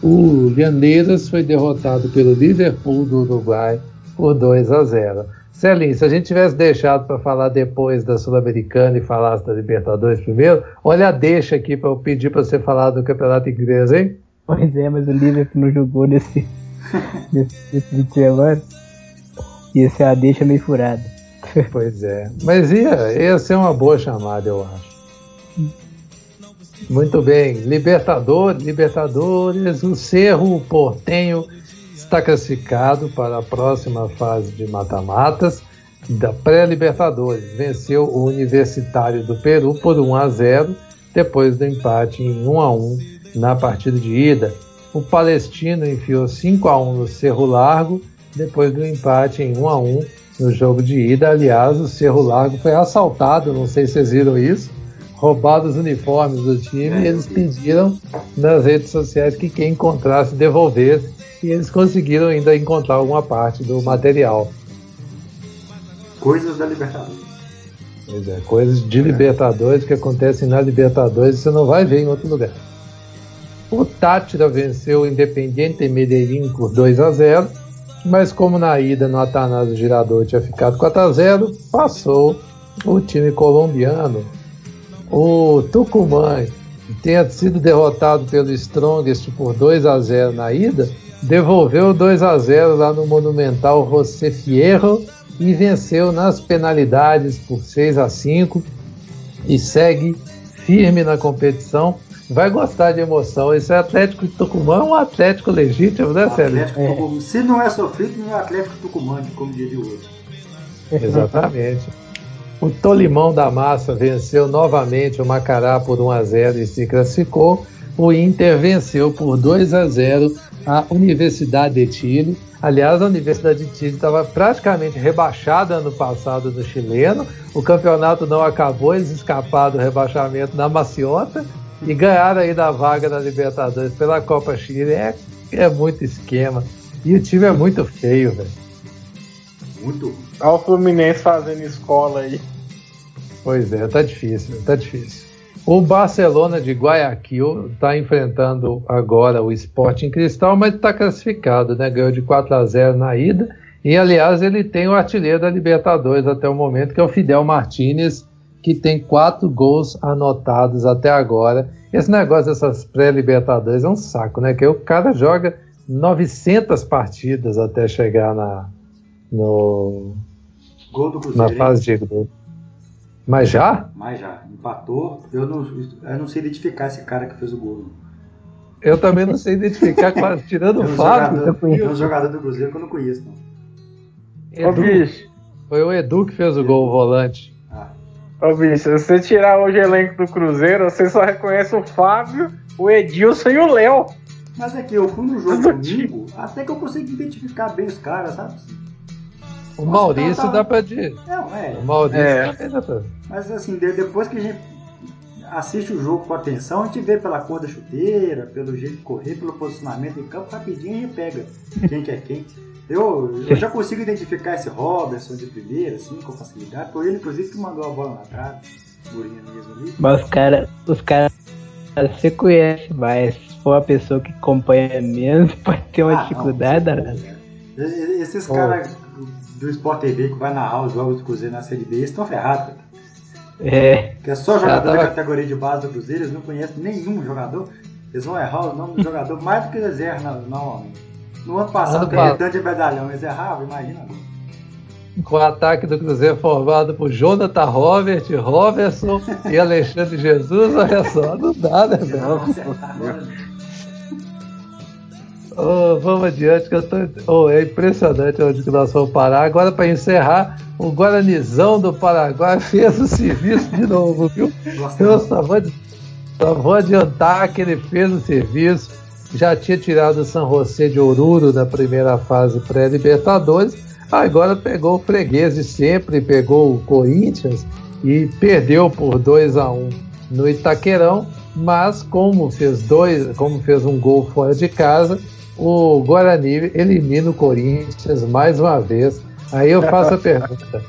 O Lianeiras foi derrotado pelo Liverpool do Uruguai por 2 a 0. Celinho, se a gente tivesse deixado para falar depois da Sul-Americana e falasse da Libertadores primeiro, olha a deixa aqui para eu pedir para você falar do Campeonato Inglês, hein? Pois é, mas o Liverpool não jogou nesse, nesse, nesse fim de semana. Ia ser a deixa meio furada. Pois é. Mas ia, ia ser uma boa chamada, eu acho. Muito bem, Libertadores, Libertadores, o Cerro Portenho está classificado para a próxima fase de mata-matas da pré-Libertadores. Venceu o Universitário do Peru por 1 a 0 depois do empate em 1 a 1 na partida de ida. O Palestino enfiou 5 a 1 no Cerro Largo depois do empate em 1 a 1 no jogo de ida. Aliás, o Cerro Largo foi assaltado, não sei se vocês viram isso roubado os uniformes do time e eles pediram nas redes sociais que quem encontrasse devolvesse e eles conseguiram ainda encontrar alguma parte do material. Coisas da Libertadores. Pois é, coisas de Libertadores que acontecem na Libertadores e você não vai ver em outro lugar. O Tátira venceu o Independiente Medellín por 2 a 0, mas como na ida no Atanásio Girador tinha ficado 4 a 0, passou o time colombiano o Tucumã tenha sido derrotado pelo Strongest por 2 a 0 na ida, devolveu 2 a 0 lá no Monumental José Fierro e venceu nas penalidades por 6 a 5 e segue firme na competição. Vai gostar de emoção. Esse Atlético de Tucumã é um Atlético legítimo, né, Sérgio? É. Se não é sofrido, não é Atlético Tucumã, como diria o outro. Exatamente. O Tolimão da Massa venceu novamente o Macará por 1 a 0 e se classificou. O Inter venceu por 2 a 0 a Universidade de Chile. Aliás, a Universidade de Chile estava praticamente rebaixada ano passado no chileno. O campeonato não acabou, eles escaparam do rebaixamento na maciota e ganharam aí da vaga da Libertadores pela Copa Chile. É, é muito esquema. E o time é muito feio, velho. Muito ruim. Olha o Fluminense fazendo escola aí. Pois é, tá difícil, tá difícil. O Barcelona de Guayaquil está enfrentando agora o Sporting Cristal, mas está classificado, né? Ganhou de 4 a 0 na ida. E aliás, ele tem o artilheiro da Libertadores até o momento, que é o Fidel Martinez, que tem quatro gols anotados até agora. Esse negócio dessas pré-Libertadores é um saco, né? Que o cara joga 900 partidas até chegar na, no, Gol do Cruzeiro, na fase de grupo. Mas já? Mas já. Empatou. Eu não, eu não sei identificar esse cara que fez o gol. Eu também não sei identificar, quase tirando o Fábio. Tem um jogador do Cruzeiro que eu não conheço, não. Edu, Ô, bicho. Foi o Edu que fez o gol, o volante. Ah. Ô, bicho, se você tirar hoje o elenco do Cruzeiro, você só reconhece o Fábio, o Edilson e o Léo. Mas é que eu fui no jogo domingo, até que eu consegui identificar bem os caras, sabe? O Maurício tá... dá pra dizer. Não, é. O Maurício é. dá pra... Mas assim, depois que a gente assiste o jogo com atenção, a gente vê pela cor da chuteira, pelo jeito de correr, pelo posicionamento em campo, rapidinho a gente pega quem que é quem. Eu, eu já consigo identificar esse Robertson de primeira, assim, com facilidade. Foi ele, inclusive, que mandou a bola na trave. mesmo ali. Mas os caras, os caras, você conhece, mas se for uma pessoa que acompanha menos, pode ter uma ah, dificuldade. Não, Esses caras do Sport TV que vai narrar os jogos do Cruzeiro na Série B, estão ferrados. É. Que é só jogador da categoria de base do Cruzeiro, eles não conhecem nenhum jogador. Eles vão errar o nome do jogador mais do que eles erram normalmente. No ano passado, ano tanto de medalhão, eles erravam, imagina agora. Com o ataque do Cruzeiro formado por Jonathan Robert, Robertson e Alexandre Jesus, olha só, não dá, né, velho? Oh, vamos adiante, que eu tô... oh, é impressionante onde que nós vamos parar. Agora, para encerrar, o Guaranizão do Paraguai fez o serviço de novo, viu? Eu só vou, só vou adiantar que ele fez o serviço. Já tinha tirado o San José de Oruro na primeira fase pré-Libertadores. Agora pegou o freguês de sempre, pegou o Corinthians e perdeu por 2 a 1 no Itaquerão. Mas como fez dois, como fez um gol fora de casa, o Guarani elimina o Corinthians mais uma vez. Aí eu faço a pergunta: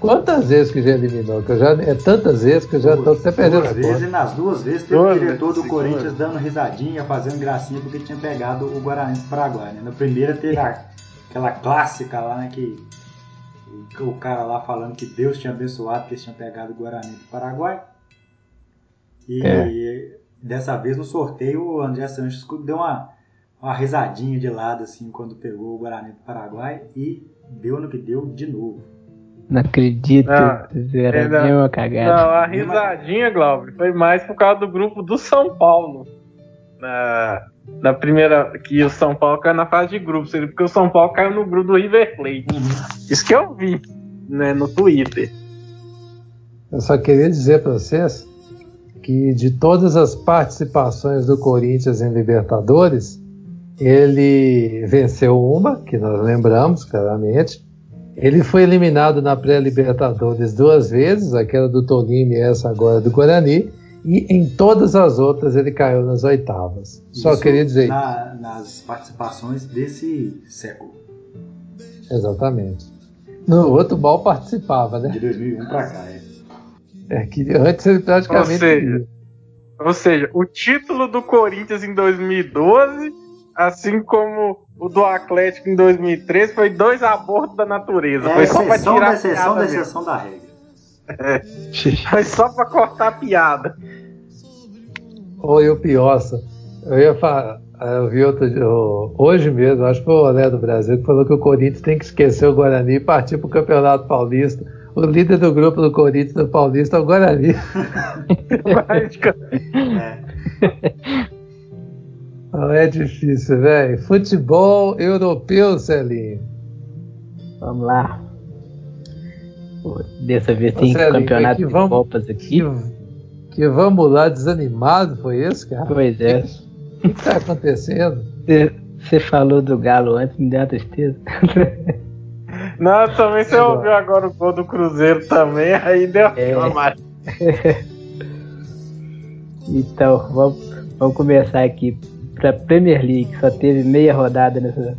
quantas vezes que já eliminou? Que eu já, é tantas vezes que eu já estou até perdendo duas vezes, e nas duas vezes teve o diretor do Corinthians dando risadinha, fazendo gracinha, porque tinha pegado o Guarani do Paraguai. Né? Na primeira teve aquela clássica lá, né, que o cara lá falando que Deus tinha abençoado que eles tinham pegado o Guarani do Paraguai. E, é. e dessa vez no sorteio o André Sanches deu uma uma risadinha de lado assim quando pegou o Guarani do Paraguai e deu no que deu de novo. Não acredito, ah, era é, uma cagada. Não, a risadinha, Glauber, foi mais por causa do grupo do São Paulo. Na, na primeira. Que o São Paulo caiu na fase de grupos, porque o São Paulo caiu no grupo do River Plate. Isso que eu vi né, no Twitter. Eu só queria dizer para vocês que de todas as participações do Corinthians em Libertadores, ele venceu uma, que nós lembramos claramente. Ele foi eliminado na pré-Libertadores duas vezes, aquela do Tolima e essa agora do Guarani, e em todas as outras ele caiu nas oitavas. Isso Só queria dizer na, nas participações desse século. Exatamente. No outro mal participava, né? De 2001 para cá, é. É que antes ele praticamente. Ou seja, ou seja, o título do Corinthians em 2012 assim como o do Atlético em 2013, foi dois abortos da natureza. É, foi só pra tirar da exceção da exceção da regra. É. Foi só pra cortar a piada. Oi, o Piossa. Eu ia falar. Eu vi outro hoje mesmo, acho que foi o Olé do Brasil, que falou que o Corinthians tem que esquecer o Guarani e partir para o Campeonato Paulista. O líder do grupo do Corinthians do Paulista é o Guarani. é. Não é difícil, velho. Futebol europeu, Celinho. Vamos lá. Dessa vez tem Celinho, campeonato de vamos, Copas aqui. Que, que, vamos lá desanimado, foi isso, cara? Pois é. O que está acontecendo? Você falou do Galo antes, me deu uma tristeza. Não, também você ouviu agora o gol do Cruzeiro também, aí deu é. uma mais. então, vamos, vamos começar aqui para Premier League, só teve meia rodada nessa,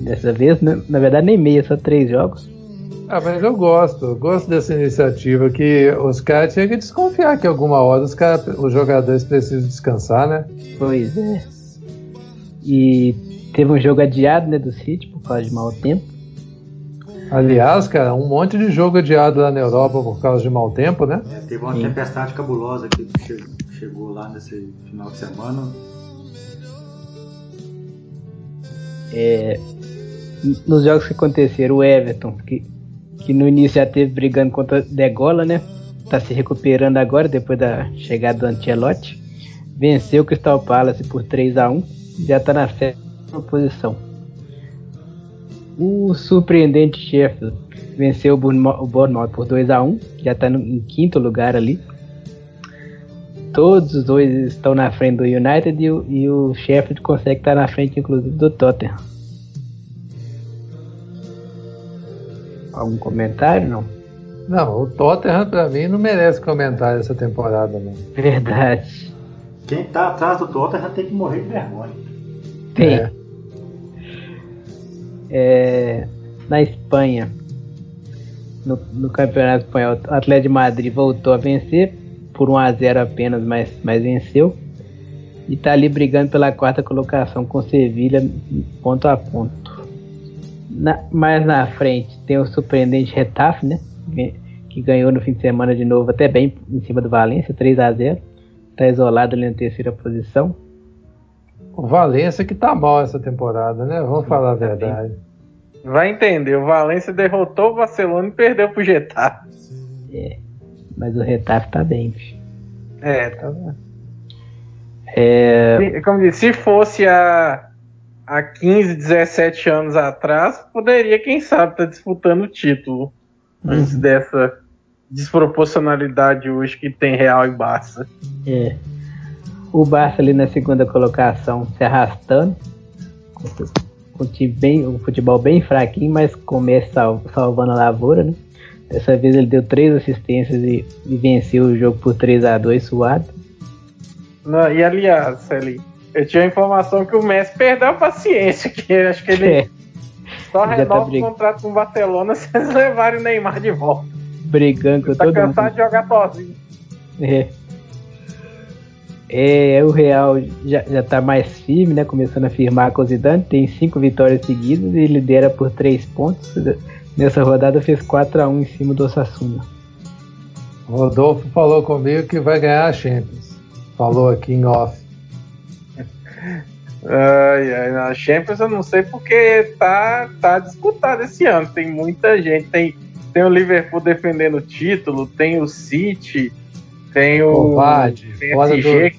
dessa vez, né? na verdade nem meia, só três jogos. Ah, mas eu gosto, eu gosto dessa iniciativa que os caras tinham que desconfiar que alguma hora os, cara, os jogadores precisam descansar, né? Pois é. E teve um jogo adiado, né, do City por causa de mau tempo. Aliás, cara, um monte de jogo adiado lá na Europa por causa de mau tempo, né? É, teve uma Sim. tempestade cabulosa que chegou lá nesse final de semana. É, nos jogos que aconteceram, o Everton, que, que no início já teve brigando contra Degola, né? Tá se recuperando agora depois da chegada do Ancelotti. Venceu o Crystal Palace por 3 a 1 já tá na sétima posição. O surpreendente Sheffield venceu o Bournemouth por 2 a 1 já tá no, em quinto lugar ali. Todos os dois estão na frente do United e o, e o Sheffield consegue estar na frente, inclusive, do Tottenham. Algum comentário, não? Não, o Tottenham pra mim não merece comentário essa temporada, não. Verdade. Quem tá atrás do Tottenham tem que morrer de vergonha. Tem. É. É, na Espanha, no, no Campeonato Espanhol, o Atlético de Madrid voltou a vencer por 1 a 0 apenas, mas, mas venceu. E está ali brigando pela quarta colocação com Sevilha ponto a ponto. Na, mais na frente tem o surpreendente Retaf, né? que ganhou no fim de semana de novo, até bem em cima do Valência, 3 a 0 Está isolado ali na terceira posição. O Valência que tá mal essa temporada, né? Vamos falar a verdade. Vai entender, o Valência derrotou o Barcelona e perdeu pro Getafe. É, mas o Retafe tá bem, bicho. É, tá bom. É, Como disse, se fosse há, há 15, 17 anos atrás, poderia, quem sabe, estar disputando o título. Antes dessa desproporcionalidade hoje que tem Real e Barça. é. O Barça ali na segunda colocação se arrastando. Com, com o bem, um futebol bem fraquinho, mas começa sal, salvando a lavoura, né? Dessa vez ele deu três assistências e, e venceu o jogo por 3 a 2 suado. Não, e aliás, Celi, eu tinha a informação que o Messi perdeu a paciência, que eu acho que ele É, só já tá renova o brig- contrato com o Barcelona se eles levarem o Neymar de volta. brigando com Tá todo mundo. cansado de jogar sozinho. É. É, o Real já, já tá mais firme, né? Começando a firmar com o Zidane, tem cinco vitórias seguidas e lidera por três pontos. Nessa rodada fez 4 a 1 em cima do Osasuna. O Rodolfo falou comigo que vai ganhar a Champions. Falou aqui em off. Ai, ai, na Champions eu não sei porque tá, tá disputado esse ano. Tem muita gente. Tem, tem o Liverpool defendendo o título, tem o City, tem o Covarde, fora PSG.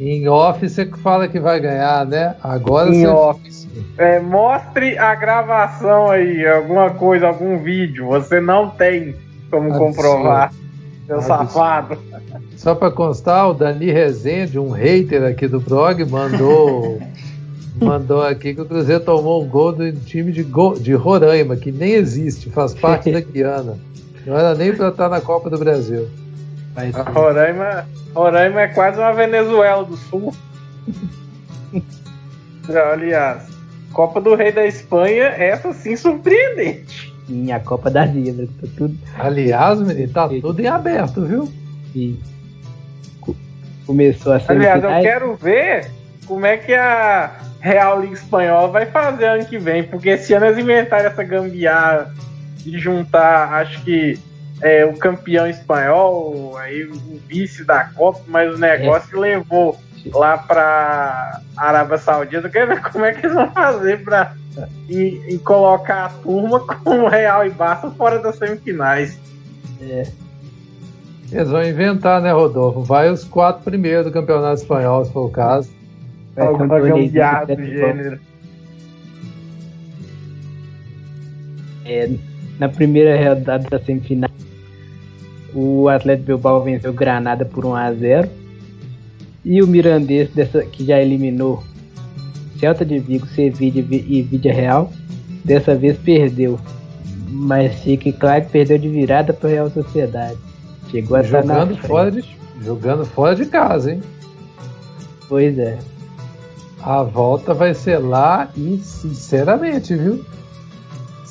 Em off você que fala que vai ganhar, né? Agora Em você. off. É, mostre a gravação aí, alguma coisa, algum vídeo. Você não tem como Absurdo. comprovar, seu Absurdo. safado. Só para constar, o Dani Rezende, um hater aqui do blog, mandou mandou aqui que o Cruzeiro tomou um gol do time de, Go- de Roraima, que nem existe, faz parte da Guiana. Não era nem para estar na Copa do Brasil. A Roraima, Roraima é quase uma Venezuela do Sul. Aliás, Copa do Rei da Espanha, essa sim surpreendente. sim, a Copa da Zebra, tá tudo. Aliás, menino, tá tudo em aberto, viu? E co- começou a Aliás, eu quero ver como é que a Real Liga Espanhola vai fazer ano que vem, porque esse ano eles inventaram essa gambiarra de juntar, acho que é, o campeão espanhol, aí o vice da Copa, mas o negócio levou lá pra Arábia Saudita. Eu quero ver como é que eles vão fazer pra e, e colocar a turma com o Real e Barça fora das semifinais. Eles vão inventar, né, Rodolfo? Vai os quatro primeiros do Campeonato Espanhol, se for o caso. Vai ter um do gênero. É, na primeira rodada da semifinal, o Atlético Bilbao venceu o Granada por 1 a 0 e o Mirandês, dessa, que já eliminou Celta de Vigo, Sevilla e Vídea Real, dessa vez perdeu. Mas fique claro que perdeu de virada para Real Sociedade. Chegou a Jogando fora, de, jogando fora de casa, hein? Pois é. A volta vai ser lá e, sinceramente, viu?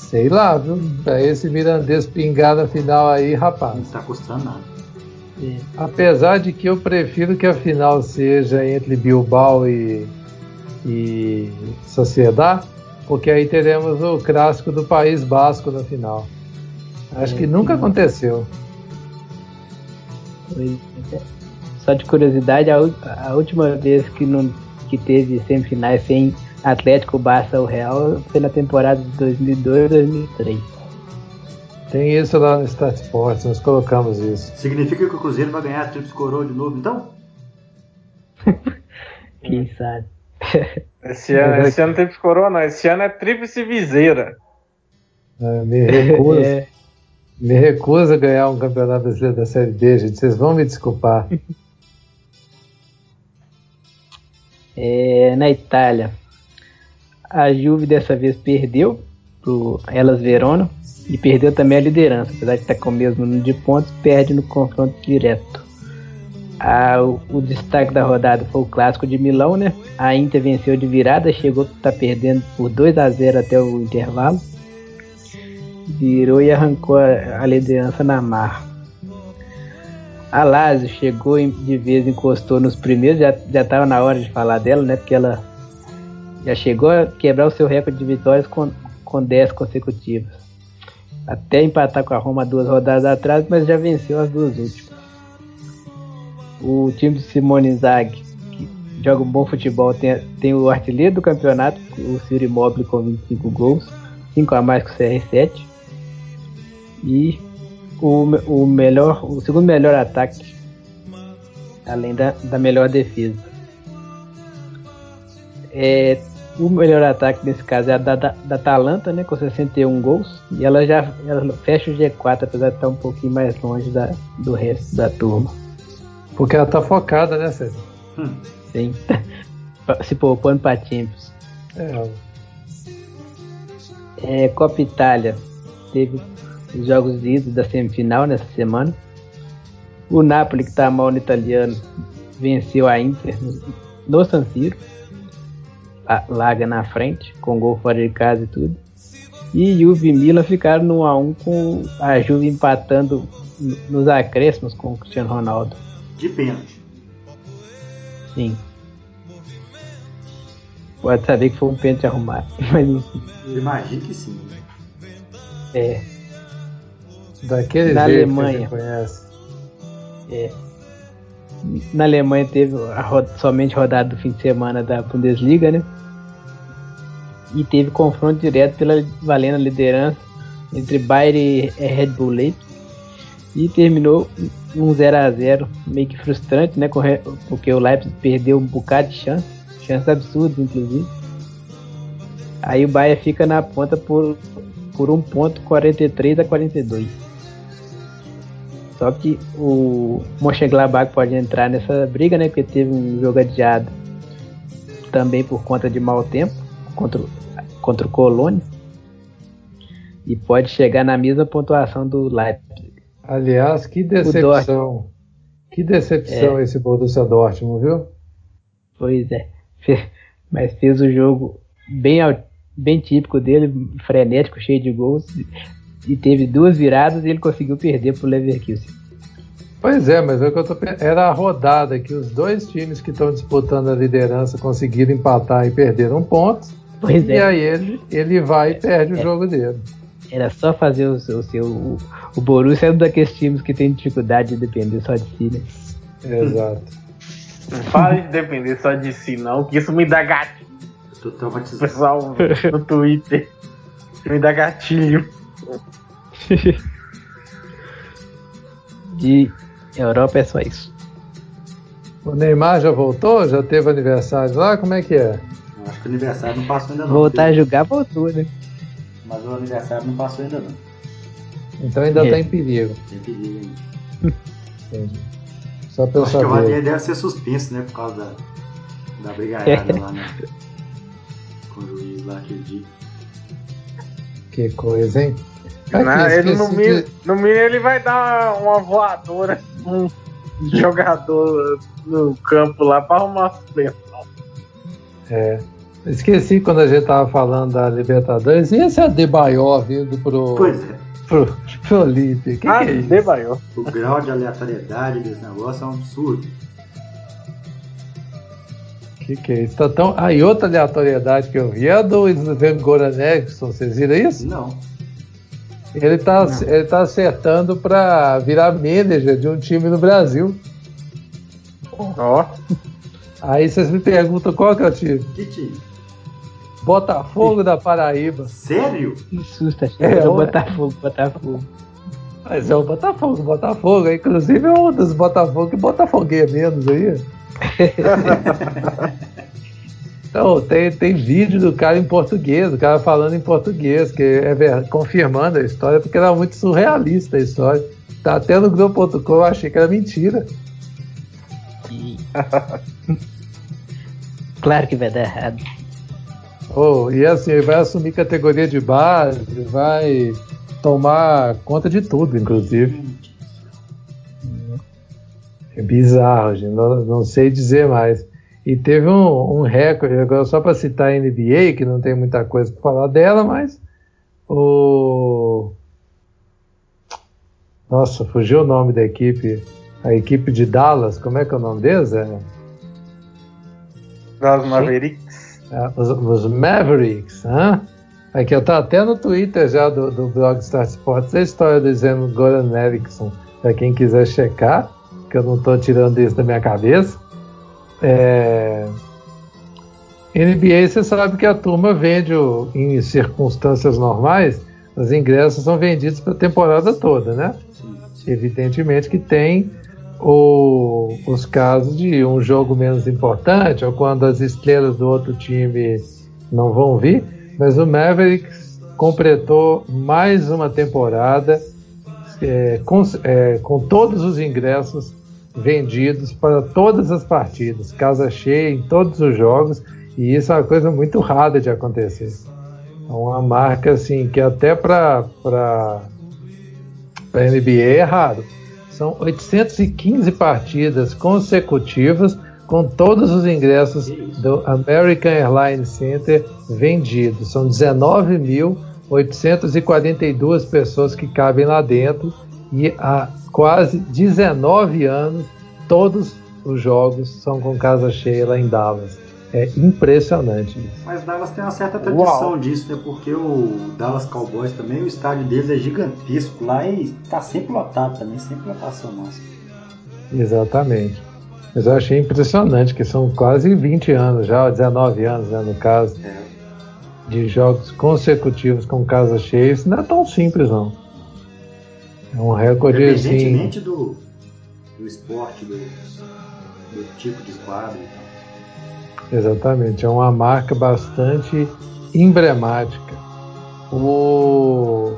Sei lá, viu? Pra esse mirandês pingar na final aí, rapaz. Não tá custando nada. é. Apesar de que eu prefiro que a final seja entre Bilbao e, e Sociedade, porque aí teremos o clássico do País Basco na final. Acho É, que nunca sim. aconteceu. É. Só de curiosidade, a, a última vez que, não, que teve semifinais sem Atlético, Barça ou Real foi na temporada de 2002-2003. Tem isso lá no Stat Sports, nós colocamos isso. Significa que o Cruzeiro vai ganhar a Trips Coroa de novo, então? Quem sabe? Esse ano, esse ano não tem coroa, não. Esse ano é tríplice viseira. É, me recuso, É, me recuso a ganhar um campeonato brasileiro da Série B, gente. Vocês vão me desculpar. é, na Itália, a Juve dessa vez perdeu pro Elas Verona e perdeu também a liderança, apesar de estar com o mesmo número de pontos, perde no confronto direto. A- o, o destaque da rodada foi o clássico de Milão, né? A Inter venceu de virada, chegou a estar perdendo por 2 a 0 até o intervalo. Virou e arrancou a, a liderança na mar. A Lazio chegou de vez, encostou nos primeiros, já, já na hora de falar dela, né? Porque ela já chegou a quebrar o seu recorde de vitórias com, com 10 consecutivas. até empatar com a Roma duas rodadas atrás, mas já venceu as duas últimas. O time de Simone Inzaghi, que joga um bom futebol, tem, tem o artilheiro do campeonato, o Ciro Immobile com 25 gols, 5 a mais que o CR7. E o, o melhor, o segundo melhor ataque, além da, da melhor defesa. É, o melhor ataque nesse caso é a da, da, da Atalanta, né, com 61 gols, e ela já ela fecha o G4, apesar de estar um pouquinho mais longe da, do resto da turma. Porque ela tá focada, né, César? Hum. Sim. Se poupando para Champions. É. é. Copa Itália teve os jogos de ida da semifinal nessa semana. O Napoli, que está mal no italiano, venceu a Inter no, no San Siro. Laga na frente, com gol fora de casa e tudo. E Juve e Milan ficaram no 1x1 com a Juve empatando nos acréscimos com o Cristiano Ronaldo. De pênalti. Sim. Pode saber que foi um pênalti arrumado. Mas enfim. Imagino que sim. É. Daquele Na jeito Alemanha. que a gente conhece. É. Na Alemanha teve a roda, somente rodada do fim de semana da Bundesliga, né? E teve confronto direto pela valendo a liderança entre Bayern e Red Bull Leipzig. E terminou um 0 a 0 meio que frustrante, né? Porque o Leipzig perdeu um bocado de chance, chances absurdas, inclusive. Aí o Bayern fica na ponta por, por 1 ponto 43 a 42. Só que o Mönchengladbach pode entrar nessa briga, né? Porque teve um jogo adiado também por conta de mau tempo contra, contra o Colônia. E pode chegar na mesma pontuação do Leipzig. Aliás, que decepção. Que decepção É. esse Borussia Dortmund, viu? Pois é. Mas fez o jogo bem, bem típico dele, frenético, cheio de gols. E teve duas viradas e ele conseguiu perder pro Leverkusen. Pois é, mas é o que eu tô era a rodada que os dois times que estão disputando a liderança conseguiram empatar e perderam pontos. Pois E é, aí ele, ele vai e perde o É. jogo dele. era só fazer o seu. O, seu, o, o Borussia é um daqueles times que tem dificuldade de depender só de si, né? Exato. Não fale de depender só de si, não, que isso me dá gatilho. Eu tô O traumatizado. pessoal no Twitter me dá gatilho. De Europa é só isso. O Neymar já voltou? Já teve aniversário lá? Como é que é? Eu acho que o aniversário não passou ainda não. Voltar a jogar, voltou, né? Mas o aniversário não passou ainda não. Então ainda É. está em perigo. Tem perigo ainda. Entendi. Só eu acho que o saber. Ranieri deve ser suspenso, né? Por causa da, da brigaiada lá, né? Com o juiz lá aquele dia. Que coisa, hein? Ele, no, esqueci mínimo, de- no mínimo ele vai dar uma voadora um jogador no campo lá pra arrumar suspensão. É. Esqueci quando a gente tava falando da Libertadores. E esse Adebayor vindo pro, Pois é. pro, pro Olímpia? Que ah, que é. O grau de aleatoriedade desse negócio é um absurdo. Que que é isso? Tá tão... Ah, e outra aleatoriedade que eu vi é a do Sven Goran Eriksson. Vocês viram isso? Não. Ele tá, ele tá acertando pra virar manager de um time no Brasil. Ó, Aí vocês me perguntam qual que é o time? Que time? Botafogo da Paraíba. Sério? Que susto, achei É, que era o. Botafogo, Botafogo. Mas é o Botafogo, Botafogo. Inclusive é um dos Botafogo que botafogueia menos aí. Então, tem, tem vídeo do cara em português, o cara falando em português, que é ver- confirmando a história, porque era muito surrealista a história. Tá até no Globo.com, eu achei que era mentira. Claro que vai dar errado. Oh, e assim, ele vai assumir categoria de base, vai tomar conta de tudo, inclusive. É bizarro, gente. Não, não sei dizer mais. E teve um, um recorde, agora só para citar a NBA, que não tem muita coisa para falar dela, mas o. Nossa, fugiu o nome da equipe. A equipe de Dallas, como é que é o nome deles? É, das Mavericks. é, os, os Mavericks, hã? Aqui, eu tá até no Twitter já do, do blog Start Sports a história do Zeno Goran Eriksson, para quem quiser checar, que eu não estou tirando isso da minha cabeça. É... NBA, você sabe que a turma vende o, em circunstâncias normais, os ingressos são vendidos para a temporada toda, né? Evidentemente que tem o, os casos de um jogo menos importante ou quando as estrelas do outro time não vão vir, mas o Mavericks completou mais uma temporada é, com, é, com todos os ingressos vendidos para todas as partidas, casa cheia em todos os jogos, e isso é uma coisa muito rara de acontecer. É uma marca assim que até para para NBA é raro. São 815 partidas consecutivas com todos os ingressos do American Airlines Center vendidos. São 19.842 pessoas que cabem lá dentro e há quase 19 anos todos os jogos são com casa cheia lá em Dallas. É impressionante isso. Mas Dallas tem uma certa tradição Uau. disso, né? Porque o Dallas Cowboys também, o estádio deles é gigantesco lá e tá sempre lotado também, sempre lotação máxima. Exatamente. Mas eu achei impressionante que são quase 20 anos já, 19 anos, né, no caso, é. de jogos consecutivos com casa cheia. Isso não é tão simples, não. É um recorde assim. Independentemente do, do esporte, do, do tipo de quadro e tal. Exatamente, é uma marca bastante emblemática. O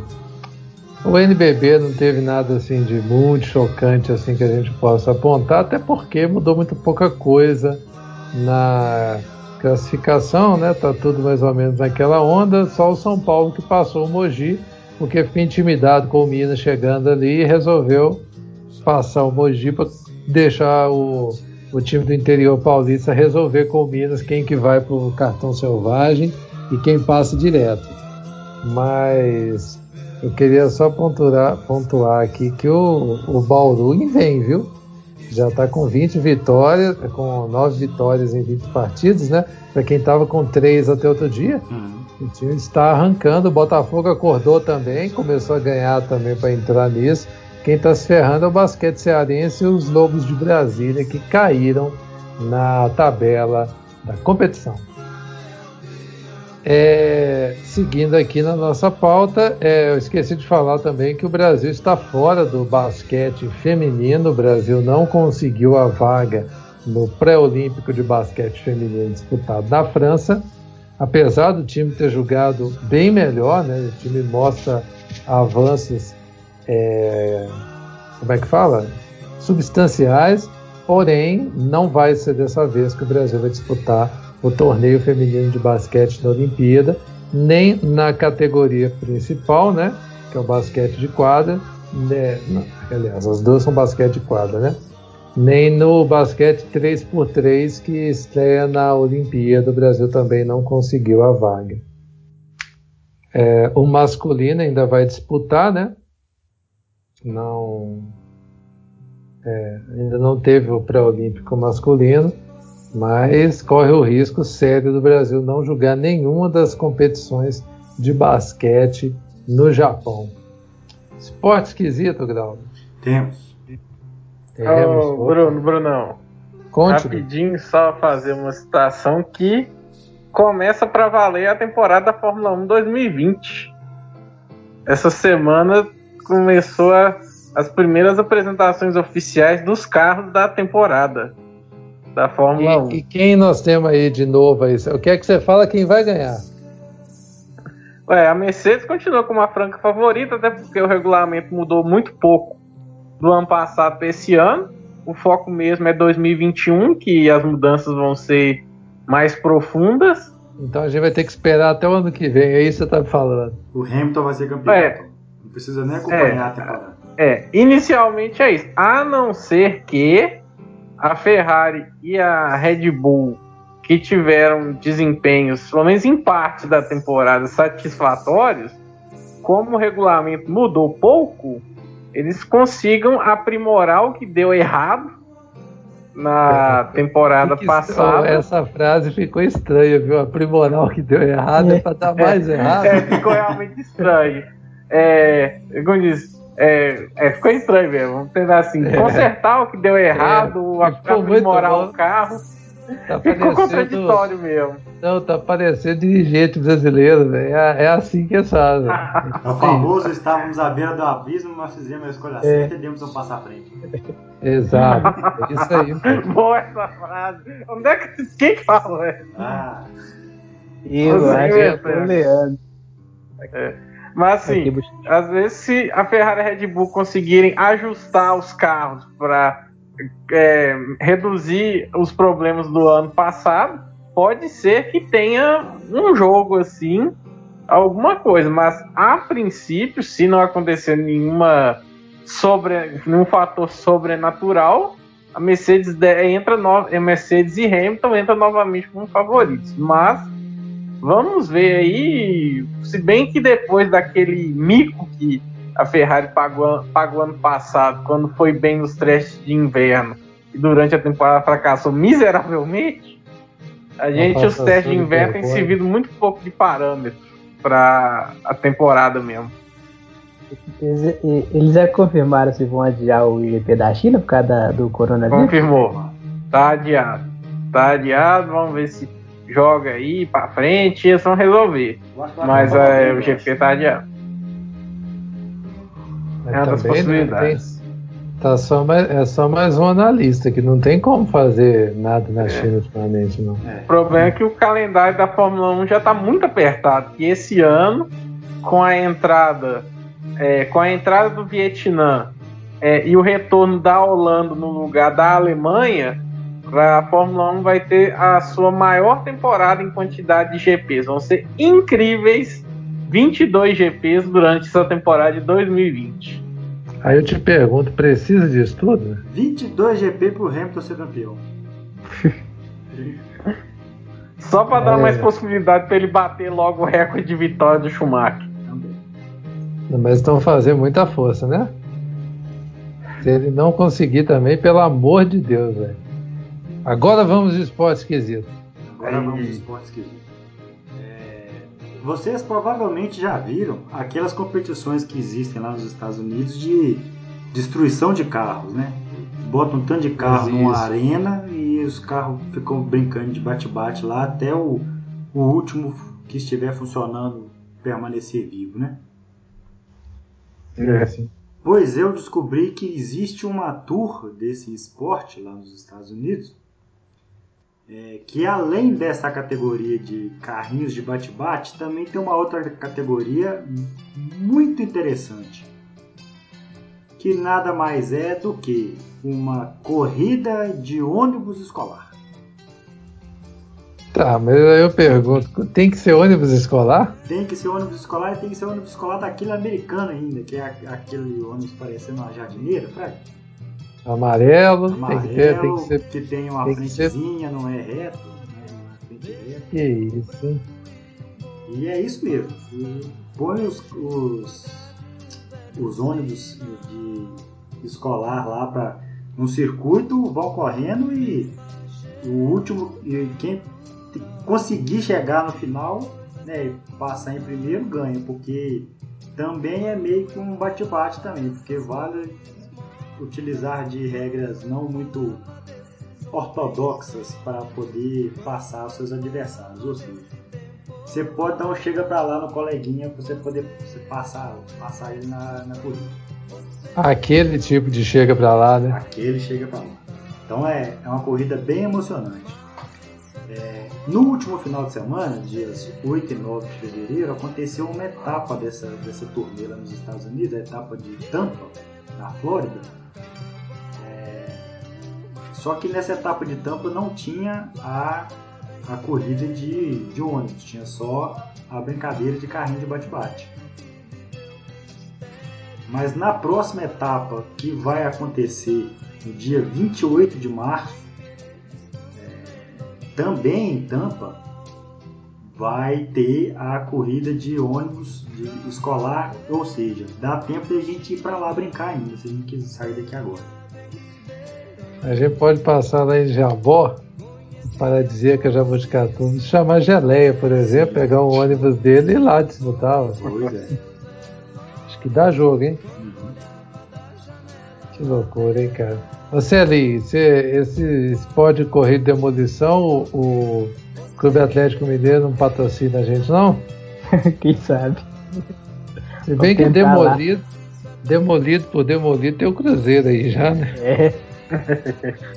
o NBB não teve nada assim de muito chocante assim que a gente possa apontar, até porque mudou muito pouca coisa na classificação, né? Tá tudo mais ou menos naquela onda, só o São Paulo que passou o Mogi, porque ficou intimidado com o Minas chegando ali e resolveu passar o Mogi para deixar o, o time do interior paulista resolver com o Minas quem que vai para o cartão selvagem e quem passa direto. Mas eu queria só pontuar, pontuar aqui que o, o Bauru vem, viu? Já está com 20 vitórias, com 9 vitórias em 20 partidos, né? Para quem estava com 3 até outro dia, uhum. O time está arrancando. O Botafogo acordou também, começou a ganhar também para entrar nisso. Quem está se ferrando é o basquete cearense e os Lobos de Brasília, que caíram na tabela da competição. É, seguindo aqui na nossa pauta, é, eu esqueci de falar também que o Brasil está fora do basquete feminino. O Brasil não conseguiu a vaga no pré-olímpico de basquete feminino disputado na França, apesar do time ter jogado bem melhor, né? O time mostra avanços, é, como é que fala, substanciais. Porém, não vai ser dessa vez que o Brasil vai disputar o torneio feminino de basquete da Olimpíada, nem na categoria principal, né, que é o basquete de quadra, né, não, aliás, as duas são basquete de quadra, né, nem no basquete 3x3 que estreia na Olimpíada, o Brasil também não conseguiu a vaga. É, o masculino ainda vai disputar, né? Não, é, ainda não teve o pré-olímpico masculino mas corre o risco sério do Brasil não jogar nenhuma das competições de basquete no Japão. Esporte esquisito, Grau? Temos. Temos. Oh, Bruno, Brunão. Conte. Rapidinho, só fazer uma citação que começa para valer a temporada da Fórmula 1 2020. Essa semana começou a, as primeiras apresentações oficiais dos carros da temporada da Fórmula e, 1. E quem nós temos aí de novo aí? O que é que você fala quem vai ganhar? Ué, a Mercedes continua como a franca favorita, até porque o regulamento mudou muito pouco do ano passado para esse ano. O foco mesmo é 2021, que as mudanças vão ser mais profundas. Então a gente vai ter que esperar até o ano que vem, é isso que você está me falando. O Hamilton vai ser campeão. É, não precisa nem acompanhar é, a temporada. É, inicialmente é isso. A não ser que a Ferrari e a Red Bull, que tiveram desempenhos, pelo menos em parte da temporada, satisfatórios, como o regulamento mudou pouco, eles consigam aprimorar o que deu errado na temporada que passada. Essa frase ficou estranha, viu? Aprimorar o que deu errado é, é para dar mais é, errado. É, ficou realmente estranho. É, como diz, é, é, ficou estranho mesmo. Vamos tentar assim, consertar o que deu errado, é, aprimorar o carro. Tá ficou contraditório mesmo. Não, tá parecendo dirigente brasileiro, velho. É, é, assim que eles fazem. É o famoso, estávamos à beira do abismo, nós fizemos a escolha certa e demos um passo à frente. Exato, é isso aí. Boa essa frase. Onde é que quem falou essa? Ah. Eu acho que é Leandro. É. Mas assim, às vezes se a Ferrari e a Red Bull conseguirem ajustar os carros para é, reduzir os problemas do ano passado, pode ser que tenha um jogo assim, alguma coisa. Mas a princípio, se não acontecer nenhuma sobre, nenhum fator sobrenatural, a Mercedes entra no, a Mercedes e Hamilton entra novamente como favoritos. Mas Vamos ver aí, se bem que depois daquele mico que a Ferrari pagou, pagou ano passado, quando foi bem nos testes de inverno e durante a temporada fracassou miseravelmente, a gente, os testes de inverno têm servido muito pouco de parâmetro para a temporada mesmo. Eles, eles já confirmaram se vão adiar o IEP da China por causa da, do coronavírus? Confirmou. Tá adiado. Tá adiado, vamos ver se joga aí pra frente e eles vão resolver. Mas é, o GP tá adiado. É uma das possibilidades. Tá só mais, é só mais um analista, que não tem como fazer nada na é. China ultimamente, não. É. O problema é que o calendário da Fórmula 1 já está muito apertado. E esse ano, com a entrada, é, com a entrada do Vietnã é, e o retorno da Holanda no lugar da Alemanha, a Fórmula 1 vai ter a sua maior temporada em quantidade de GPs. Vão ser incríveis 22 GPs durante essa temporada de 2020. Aí eu te pergunto, precisa disso tudo? 22 GP pro Hamilton ser campeão. Só para dar é... mais possibilidade para ele bater logo o recorde de vitória do Schumacher. Mas estão fazendo muita força, né? Se ele não conseguir também, pelo amor de Deus, velho. Agora vamos de esporte esquisito. Agora vamos de esporte esquisito. Vocês provavelmente já viram aquelas competições que existem lá nos Estados Unidos de destruição de carros, né? Botam um tanto de carro numa arena e os carros ficam brincando de bate-bate lá até o, o último que estiver funcionando permanecer vivo, né? É, sim. Pois eu descobri que existe uma tour desse esporte lá nos Estados Unidos é, que além dessa categoria de carrinhos de bate-bate, também tem uma outra categoria muito interessante, que nada mais é do que uma corrida de ônibus escolar. Tá, mas aí eu pergunto, tem que ser ônibus escolar? Tem que ser ônibus escolar e tem que ser ônibus escolar daquele americano ainda, que é aquele ônibus parecendo uma jardineira, Fred. Amarelo, Amarelo tem que ter, tem que ser. Que tem uma tem frentezinha, ser... não é reto, né? Uma frente reta. Que isso. E é isso mesmo. põe os, os, os ônibus de escolar lá para um circuito, vão correndo e o último, e quem conseguir chegar no final, né, passar em primeiro ganha, porque também é meio que um bate-bate também, porque vale utilizar de regras não muito ortodoxas para poder passar os seus adversários. Ou seja, você pode dar um chega para lá no coleguinha para você poder você passar, passar ele na, na corrida. Aquele tipo de chega para lá, né? Aquele chega para lá. Então é, é uma corrida bem emocionante. É, no último final de semana, dias 8 e 9 de fevereiro, aconteceu uma etapa dessa, dessa turnê lá nos Estados Unidos, a etapa de Tampa, na Flórida, só que nessa etapa de tampa não tinha a, a corrida de, de ônibus, tinha só a brincadeira de carrinho de bate-bate. Mas na próxima etapa, que vai acontecer no dia 28 de março, é, também em Tampa, vai ter a corrida de ônibus de escolar, ou seja, dá tempo de a gente ir para lá brincar ainda, se a gente quiser sair daqui agora. A gente pode passar lá em Jabó, para dizer que a Jabuticatu, chamar Geleia, por exemplo, pegar um ônibus dele e ir lá disputar. Pois é. Acho que dá jogo, hein? Uhum. Que loucura, hein, cara. Você ali, você, esse esporte de corrida de demolição, o, o Clube Atlético Mineiro não patrocina a gente, não? Quem sabe? Se bem que demolido, demolido por demolido tem o Cruzeiro aí já, né? É.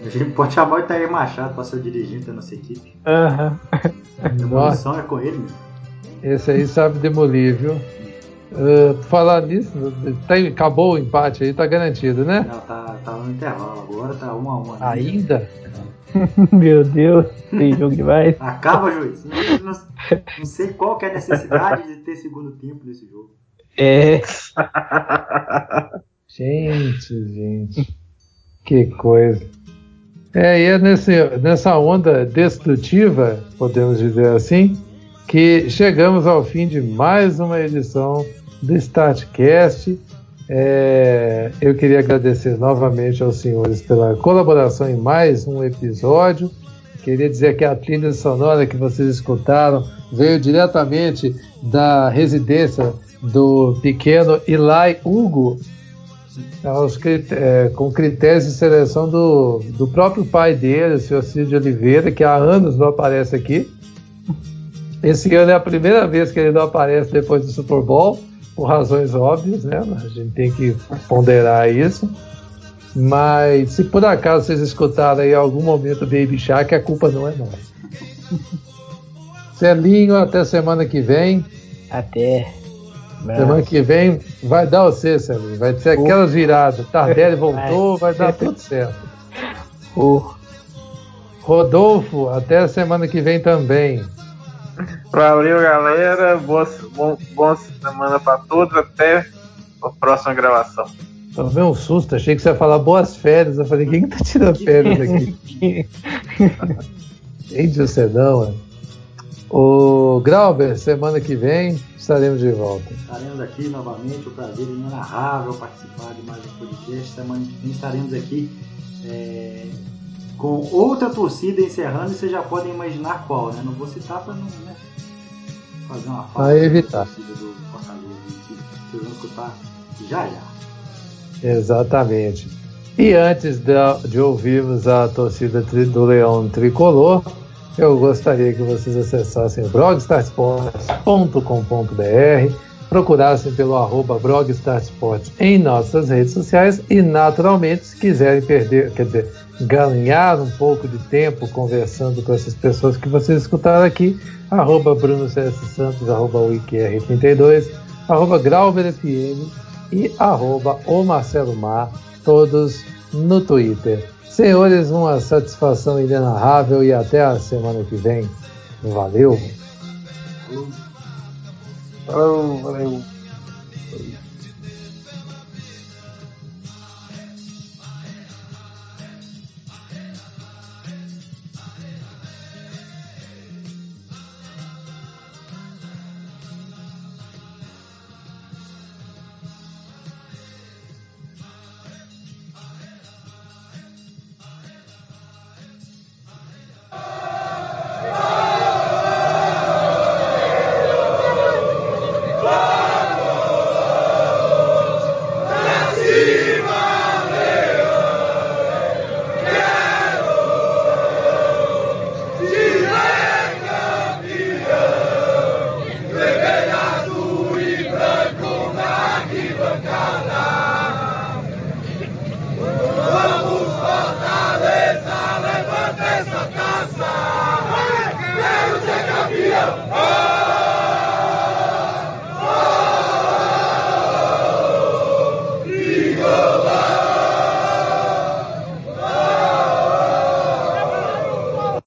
A gente pode chamar o Itair Machado para ser o dirigente da nossa equipe. Aham. Uhum. Demolição é com ele mesmo. Esse aí sabe demolir, viu? Uh, falar nisso, tá, acabou o empate aí, tá garantido, né? Não, tá, tá no intervalo agora, tá 1 um a 1 um Ainda? Meu Deus, tem jogo demais. Acaba, juiz. Não, não, não, sei qual que é a necessidade de ter segundo tempo nesse jogo. É. gente, gente. Que coisa. É, e é nesse, nessa onda destrutiva, podemos dizer assim, que chegamos ao fim de mais uma edição do Startcast. É, eu queria agradecer novamente aos senhores pela colaboração em mais um episódio. Queria dizer que a trilha sonora que vocês escutaram veio diretamente da residência do pequeno Eli Hugo, aos, é, com critérios de seleção do, do próprio pai dele, o senhor Cid Oliveira, que há anos não aparece aqui. Esse ano é a primeira vez que ele não aparece depois do Super Bowl, por razões óbvias, né? A gente tem que ponderar isso. Mas se por acaso vocês escutaram aí algum momento Baby Shark, a culpa não é nossa. Celinho, até semana que vem. Até. Semana que vem vai dar você, Celinho. Vai ser aquelas viradas. Tardelli voltou, vai dar tudo certo. Rodolfo, até a semana que vem também. Valeu, galera. Boa, bom, boa semana para todos. Até a próxima gravação. Tomei um susto, achei que você ia falar boas férias. Eu falei, quem que tá tirando férias aqui? Gente, você não, O Grauber, semana que vem estaremos de volta. Estaremos aqui novamente, o prazer inenarrável participar de mais um podcast. Semana que vem estaremos aqui é, com outra torcida encerrando e vocês já podem imaginar qual, né? Não vou citar para não né, fazer uma fala evitar. torcida do Fortaleza que vocês vão escutar já já. Exatamente. E antes de, de ouvirmos a torcida do Leão Tricolor, eu gostaria que vocês acessassem blogstarsports.com.br, procurassem pelo arroba blogstarsports em nossas redes sociais e, naturalmente, se quiserem perder, quer dizer, ganhar um pouco de tempo conversando com essas pessoas que vocês escutaram aqui, arroba Bruno CS Santos, arroba WikiR32, arroba GrauberFM e arroba o Marcelo Mar, todos no Twitter. Senhores, uma satisfação inenarrável e até a semana que vem. Valeu! Falou, valeu!